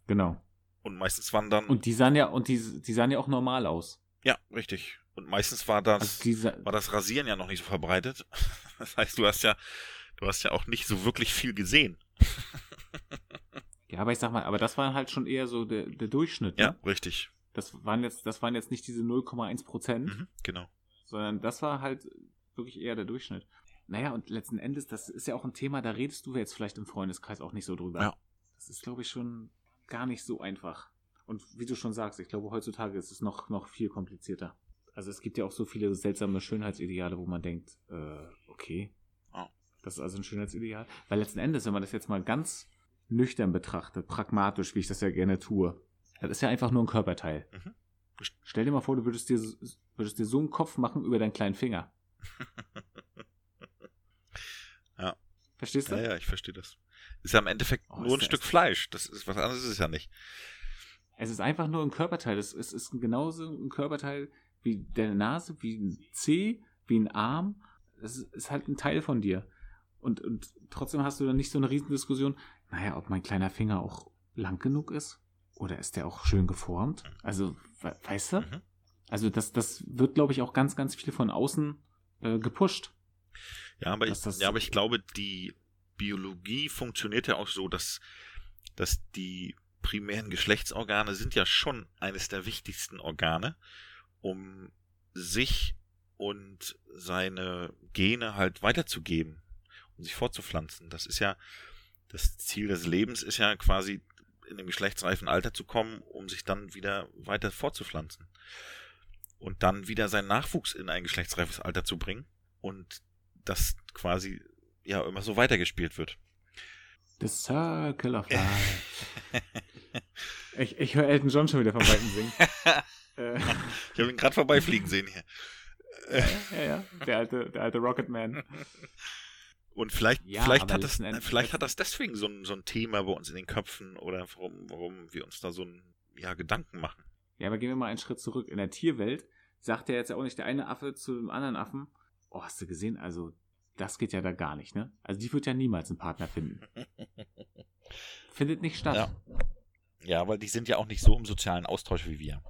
Genau. Und meistens waren dann. Und die sahen ja, und die, die sahen ja auch normal aus. Ja, richtig. Und meistens war das, also war das Rasieren ja noch nicht so verbreitet. <laughs> Das heißt, du hast ja, du hast ja auch nicht so wirklich viel gesehen. <laughs> Ja, aber ich sag mal, aber das war halt schon eher so der, der Durchschnitt. Ne? Ja, richtig. Das waren jetzt, das waren jetzt nicht diese 0,1 Prozent. Mhm, genau. Sondern das war halt wirklich eher der Durchschnitt. Naja, und letzten Endes, das ist ja auch ein Thema, da redest du jetzt vielleicht im Freundeskreis auch nicht so drüber. Ja. Das ist, glaube ich, schon gar nicht so einfach. Und wie du schon sagst, ich glaube, heutzutage ist es noch, noch viel komplizierter. Also es gibt ja auch so viele seltsame Schönheitsideale, wo man denkt, äh, okay, oh. das ist also ein Schönheitsideal. Weil letzten Endes, wenn man das jetzt mal ganz nüchtern betrachtet, pragmatisch, wie ich das ja gerne tue, das ist ja einfach nur ein Körperteil. Mhm. Stell dir mal vor, du würdest dir, würdest dir so einen Kopf machen über deinen kleinen Finger. <laughs> Verstehst du? Ja, ja, ich verstehe das. Ist ja im Endeffekt oh, nur ein Stück Fleisch. Das ist was anderes ist es ja nicht. Es ist einfach nur ein Körperteil. Es ist, ist genauso ein Körperteil wie deine Nase, wie ein Zeh, wie ein Arm. Es ist halt ein Teil von dir. Und, und trotzdem hast du dann nicht so eine Riesendiskussion, naja, ob mein kleiner Finger auch lang genug ist. Oder ist der auch schön geformt? Also, weißt du? Mhm. Also, das, das wird, glaube ich, auch ganz, ganz viel von außen äh, gepusht. Ja, aber ich, ja, aber ich glaube, die Biologie funktioniert ja auch so, dass, dass die primären Geschlechtsorgane sind ja schon eines der wichtigsten Organe, um sich und seine Gene halt weiterzugeben um sich fortzupflanzen. Das ist ja das Ziel des Lebens ist ja quasi in dem geschlechtsreifen Alter zu kommen, um sich dann wieder weiter fortzupflanzen. Und dann wieder seinen Nachwuchs in ein geschlechtsreifes Alter zu bringen. Und das quasi ja immer so weitergespielt wird. The Circle of Life. <laughs> ich ich höre Elton John schon wieder vom Weiten singen. <laughs> ich habe ihn gerade vorbeifliegen sehen hier. ja, ja, ja, der alte, der alte Rocketman. Und vielleicht, ja, vielleicht, hat das, vielleicht hat das deswegen so ein, so ein Thema bei uns in den Köpfen oder warum, warum wir uns da so ein ja, Gedanken machen. Ja, aber gehen wir mal einen Schritt zurück. In der Tierwelt sagt ja jetzt ja auch nicht der eine Affe zu dem anderen Affen, oh, hast du gesehen, also das geht ja da gar nicht, ne? Also die wird ja niemals einen Partner finden. <laughs> Findet nicht statt. Ja. ja, weil die sind ja auch nicht so im sozialen Austausch wie wir.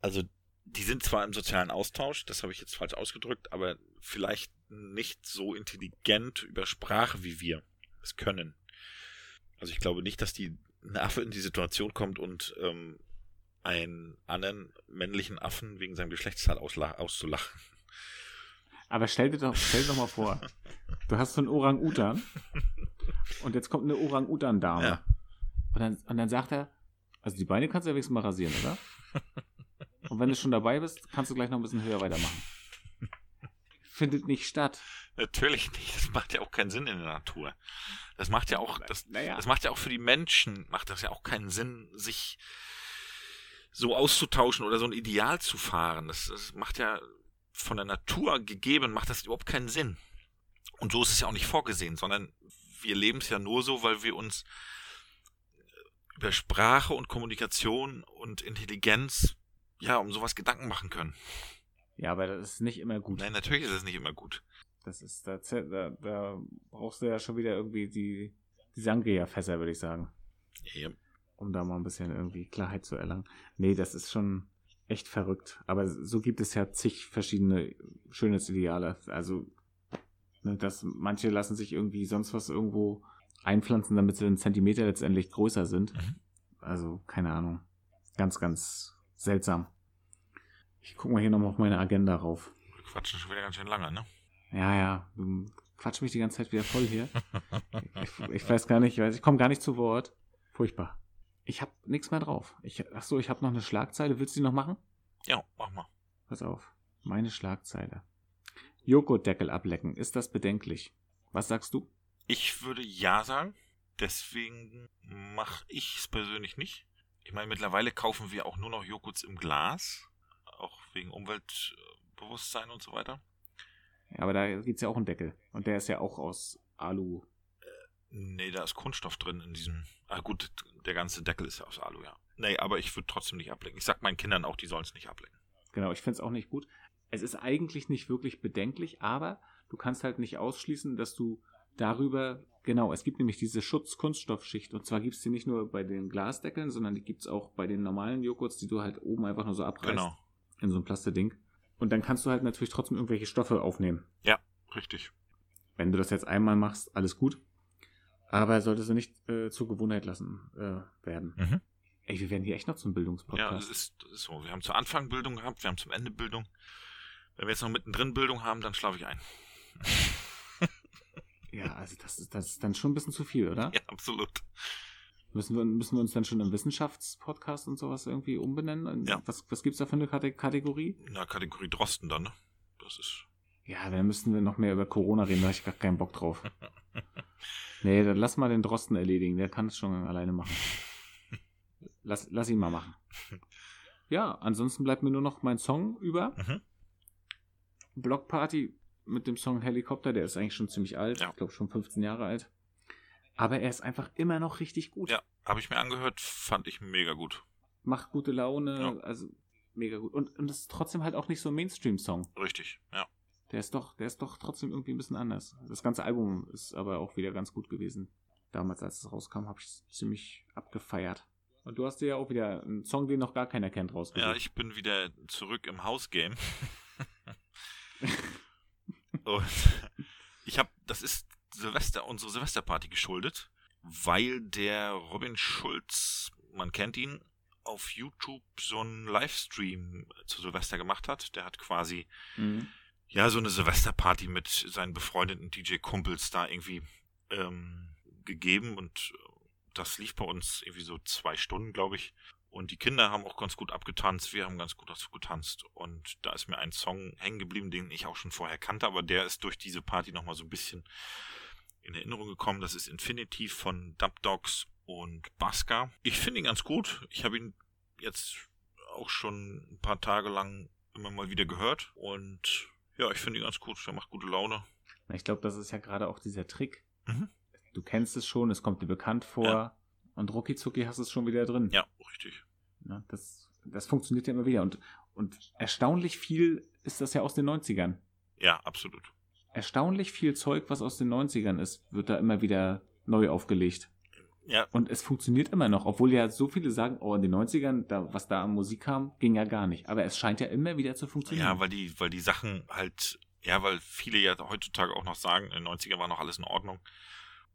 Also die sind zwar im sozialen Austausch, das habe ich jetzt falsch ausgedrückt, aber vielleicht nicht so intelligent über Sprache wie wir es können. Also ich glaube nicht, dass die ein Affe in die Situation kommt und ähm, einen anderen männlichen Affen wegen seinem Geschlechtsteil auszulachen. Aber stell dir doch, stell dir doch mal vor, du hast so einen Orang-Utan und jetzt kommt eine Orang-Utan-Dame. Ja. Und, dann, und dann sagt er, also die Beine kannst du ja wenigstens mal rasieren, oder? Und wenn du schon dabei bist, kannst du gleich noch ein bisschen höher weitermachen. Findet nicht statt. Natürlich nicht. Das macht ja auch keinen Sinn in der Natur. Das macht ja auch, das, naja. das macht ja auch für die Menschen, macht das ja auch keinen Sinn, sich so auszutauschen oder so ein Ideal zu fahren. Das, das macht ja von der Natur gegeben, macht das überhaupt keinen Sinn. Und so ist es ja auch nicht vorgesehen, sondern wir leben es ja nur so, weil wir uns über Sprache und Kommunikation und Intelligenz ja, um sowas Gedanken machen können. Ja, aber das ist nicht immer gut. Nein, natürlich ist es nicht immer gut. Das ist, da, da, da brauchst du ja schon wieder irgendwie die, die Sangria-Fässer, würde ich sagen. Ja. Um da mal ein bisschen irgendwie Klarheit zu erlangen. Nee, das ist schon echt verrückt. Aber so gibt es ja zig verschiedene Schönheitsideale. Also, ne, dass manche lassen sich irgendwie sonst was irgendwo einpflanzen, damit sie einen Zentimeter letztendlich größer sind. Mhm. Also, keine Ahnung. Ganz, ganz Seltsam. Ich gucke mal hier nochmal auf meine Agenda rauf. Wir quatschen schon wieder ganz schön lange, ne? Ja, ja. Du quatsch mich die ganze Zeit wieder voll hier. <laughs> ich, ich, weiß gar nicht, ich, ich komme gar nicht zu Wort. Furchtbar. Ich habe nichts mehr drauf. Ich, ach so, ich habe noch eine Schlagzeile. Willst du die noch machen? Ja, mach mal. Pass auf. Meine Schlagzeile. Joghurtdeckel ablecken. Ist das bedenklich? Was sagst du? Ich würde ja sagen. Deswegen mache ich es persönlich nicht. Ich meine, mittlerweile kaufen wir auch nur noch Joghurts im Glas, auch wegen Umweltbewusstsein und so weiter. Ja, aber da gibt es ja auch einen Deckel. Und der ist ja auch aus Alu. Nee, da ist Kunststoff drin in diesem. Ah, gut, der ganze Deckel ist ja aus Alu, ja. Nee, aber ich würde trotzdem nicht ablecken. Ich sag meinen Kindern auch, die sollen es nicht ablecken. Genau, ich finde es auch nicht gut. Es ist eigentlich nicht wirklich bedenklich, aber du kannst halt nicht ausschließen, dass du darüber Genau, es gibt nämlich diese Schutzkunststoffschicht. Und zwar gibt es die nicht nur bei den Glasdeckeln, sondern die gibt es auch bei den normalen Joghurts, die du halt oben einfach nur so abreißt. Genau. In so ein Plasteding. Und dann kannst du halt natürlich trotzdem irgendwelche Stoffe aufnehmen. Ja, richtig. Wenn du das jetzt einmal machst, alles gut. Aber solltest du nicht äh, zur Gewohnheit lassen äh, werden. Mhm. Ey, wir werden hier echt noch zum Bildungspodcast. Ja, das ist, das ist so. Wir haben zu Anfang Bildung gehabt, wir haben zum Ende Bildung. Wenn wir jetzt noch mittendrin Bildung haben, dann schlafe ich ein. <laughs> ja, also das ist, das ist dann schon ein bisschen zu viel, oder? Ja, absolut. Müssen wir, müssen wir uns dann schon im Wissenschaftspodcast und sowas irgendwie umbenennen? Ja. Was, was gibt es da für eine Kategorie? Na, Kategorie Drosten dann, ne? Das ist. Ja, dann müssten wir noch mehr über Corona reden, da habe ich gar keinen Bock drauf. <laughs> nee, dann lass mal den Drosten erledigen, der kann es schon alleine machen. Lass, lass ihn mal machen. Ja, ansonsten bleibt mir nur noch mein Song über. Mhm. Blockparty mit dem Song Helikopter, der ist eigentlich schon ziemlich alt, Ja. ich glaube schon 15 Jahre alt. Aber er ist einfach immer noch richtig gut. Ja, habe ich mir angehört, fand ich mega gut. Macht gute Laune, Ja. also mega gut. Und, und das ist trotzdem halt auch nicht so ein Mainstream-Song. Richtig, ja. Der ist doch, der ist doch trotzdem irgendwie ein bisschen anders. Das ganze Album ist aber auch wieder ganz gut gewesen. Damals, als es rauskam, habe ich es ziemlich abgefeiert. Und du hast dir ja auch wieder einen Song, den noch gar keiner kennt, rausgesucht. Ja, ich bin wieder zurück im Hausgame. <laughs> Und ich habe, das ist Silvester, unsere Silvesterparty geschuldet, weil der Robin Schulz, man kennt ihn, auf YouTube so einen Livestream zu Silvester gemacht hat. Der hat quasi Mhm. Ja, so eine Silvesterparty mit seinen befreundeten DJ-Kumpels da irgendwie ähm, gegeben und äh, das lief bei uns irgendwie so zwei Stunden, glaube ich. Und die Kinder haben auch ganz gut abgetanzt, wir haben ganz gut dazu getanzt. Und da ist mir ein Song hängen geblieben, den ich auch schon vorher kannte, aber der ist durch diese Party nochmal so ein bisschen in Erinnerung gekommen. Das ist Infinity von Dub Dogs und Baska. Ich finde ihn ganz gut. Ich habe ihn jetzt auch schon ein paar Tage lang immer mal wieder gehört und ja, ich finde ihn ganz gut. Der macht gute Laune. Na, Ich glaube, das ist ja gerade auch dieser Trick. Mhm. Du kennst es schon, es kommt dir bekannt vor Ja. und rucki zucki hast es schon wieder drin. Ja, richtig. Ne, das, das funktioniert ja immer wieder. Und, und erstaunlich viel ist das ja aus den 90ern. Ja, absolut. Erstaunlich viel Zeug, was aus den 90ern ist, wird da immer wieder neu aufgelegt. Ja, Und es funktioniert immer noch, obwohl ja so viele sagen, oh, in den 90ern, da, was da an Musik kam, ging ja gar nicht. Aber es scheint ja immer wieder zu funktionieren. ja, weil die, weil die Sachen halt, ja, weil viele ja heutzutage auch noch sagen, in den 90er war noch alles in Ordnung.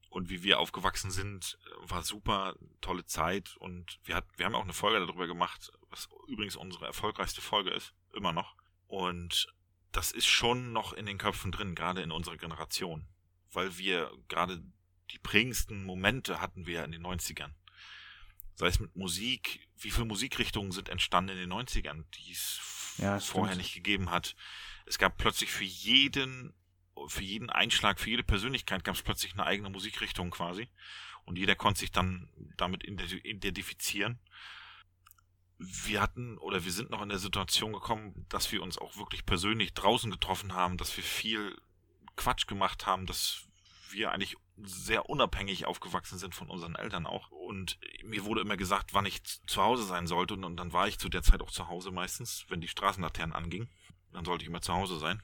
Und wie wir aufgewachsen sind, war super, tolle Zeit. Und wir, hat, wir haben auch eine Folge darüber gemacht, was übrigens unsere erfolgreichste Folge ist, immer noch. Und das ist schon noch in den Köpfen drin, gerade in unserer Generation. Weil wir gerade die prägendsten Momente hatten wir ja in den 90ern. Sei es mit Musik, wie viele Musikrichtungen sind entstanden in den 90ern, die es Ja, vorher stimmt. nicht gegeben hat. Es gab plötzlich für jeden, für jeden Einschlag, für jede Persönlichkeit gab es plötzlich eine eigene Musikrichtung quasi. Und jeder konnte sich dann damit identi- identifizieren. Wir hatten oder wir sind noch in der Situation gekommen, dass wir uns auch wirklich persönlich draußen getroffen haben, dass wir viel Quatsch gemacht haben, dass wir eigentlich sehr unabhängig aufgewachsen sind von unseren Eltern auch. Und mir wurde immer gesagt, wann ich zu Hause sein sollte. Und, und dann war ich zu der Zeit auch zu Hause meistens, wenn die Straßenlaternen angingen. Dann sollte ich immer zu Hause sein.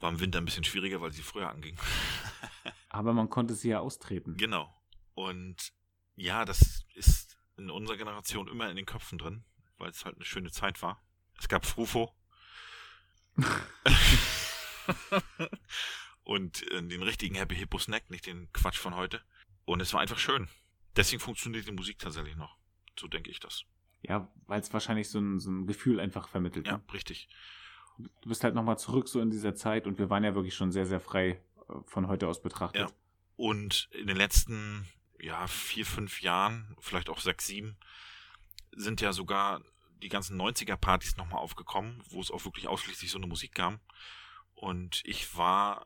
War im Winter ein bisschen schwieriger, weil sie früher angingen. <laughs> Aber man konnte sie ja austreten. Genau. Und ja, das ist in unserer Generation immer in den Köpfen drin, weil es halt eine schöne Zeit war. Es gab Frufo. <laughs> <laughs> und äh, den richtigen Happy Hippo Snack, nicht den Quatsch von heute. Und es war einfach schön. Deswegen funktioniert die Musik tatsächlich noch. So denke ich das. Ja, weil es wahrscheinlich so ein, so ein Gefühl einfach vermittelt. Ja, Ne? richtig. Du bist halt nochmal zurück so in dieser Zeit und wir waren ja wirklich schon sehr, sehr frei äh, von heute aus betrachtet. Ja. Und in den letzten, ja, vier, fünf Jahren, vielleicht auch sechs, sieben, sind ja sogar die ganzen 90er-Partys nochmal aufgekommen, wo es auch wirklich ausschließlich so eine Musik gab. Und ich war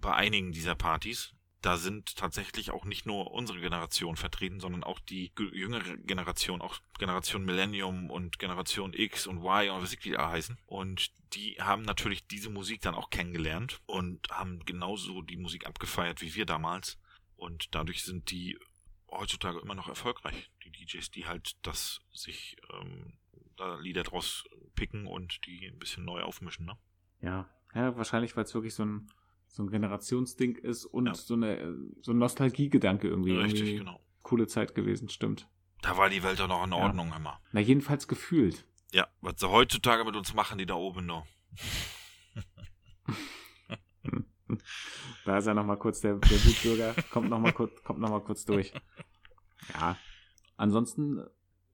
bei einigen dieser Partys. Da sind tatsächlich auch nicht nur unsere Generation vertreten, sondern auch die ge- jüngere Generation, auch Generation Millennium und Generation X und Y und was die alle heißen. Und die haben natürlich diese Musik dann auch kennengelernt und haben genauso die Musik abgefeiert wie wir damals. Und dadurch sind die heutzutage immer noch erfolgreich. Die DJs, die halt das sich ähm, da Lieder draus picken und die ein bisschen neu aufmischen, ne? Ja, ja wahrscheinlich, weil es wirklich so ein, so ein Generationsding ist und Ja. so, eine, äh, so ein Nostalgiegedanke irgendwie. Richtig, irgendwie genau. Coole Zeit gewesen, stimmt. Da war die Welt doch noch in Ja. Ordnung immer. Na, jedenfalls gefühlt. Ja, was sie heutzutage mit uns machen, die da oben noch. <laughs> Da ist er nochmal kurz, der, der Wutbürger, kommt nochmal kurz, kommt noch mal kurz durch. Ja. Ansonsten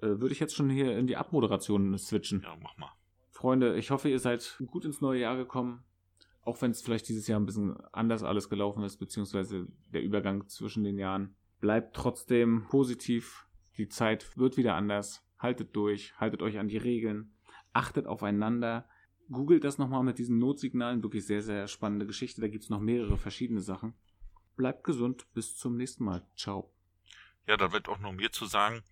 äh, würde ich jetzt schon hier in die Abmoderation switchen. Ja, mach mal. Freunde, ich hoffe, ihr seid gut ins neue Jahr gekommen. Auch wenn es vielleicht dieses Jahr ein bisschen anders alles gelaufen ist, beziehungsweise der Übergang zwischen den Jahren, bleibt trotzdem positiv. Die Zeit wird wieder anders. Haltet durch, haltet euch an die Regeln, achtet aufeinander. Googelt das nochmal mit diesen Notsignalen. Wirklich sehr, sehr spannende Geschichte. Da gibt es noch mehrere verschiedene Sachen. Bleibt gesund. Bis zum nächsten Mal. Ciao. Ja, da wird auch nur mir zu sagen,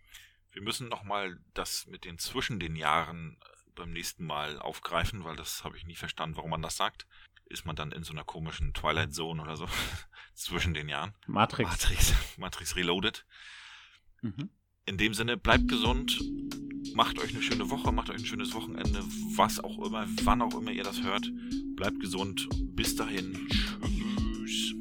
wir müssen nochmal das mit den zwischen den Jahren äh, beim nächsten Mal aufgreifen, weil das habe ich nie verstanden, warum man das sagt. Ist man dann in so einer komischen Twilight Zone oder so <laughs> zwischen den Jahren? Matrix. Matrix, Matrix Reloaded. Mhm. In dem Sinne, bleibt gesund, macht euch eine schöne Woche, macht euch ein schönes Wochenende, was auch immer, wann auch immer ihr das hört. Bleibt gesund. Bis dahin. Tschüss.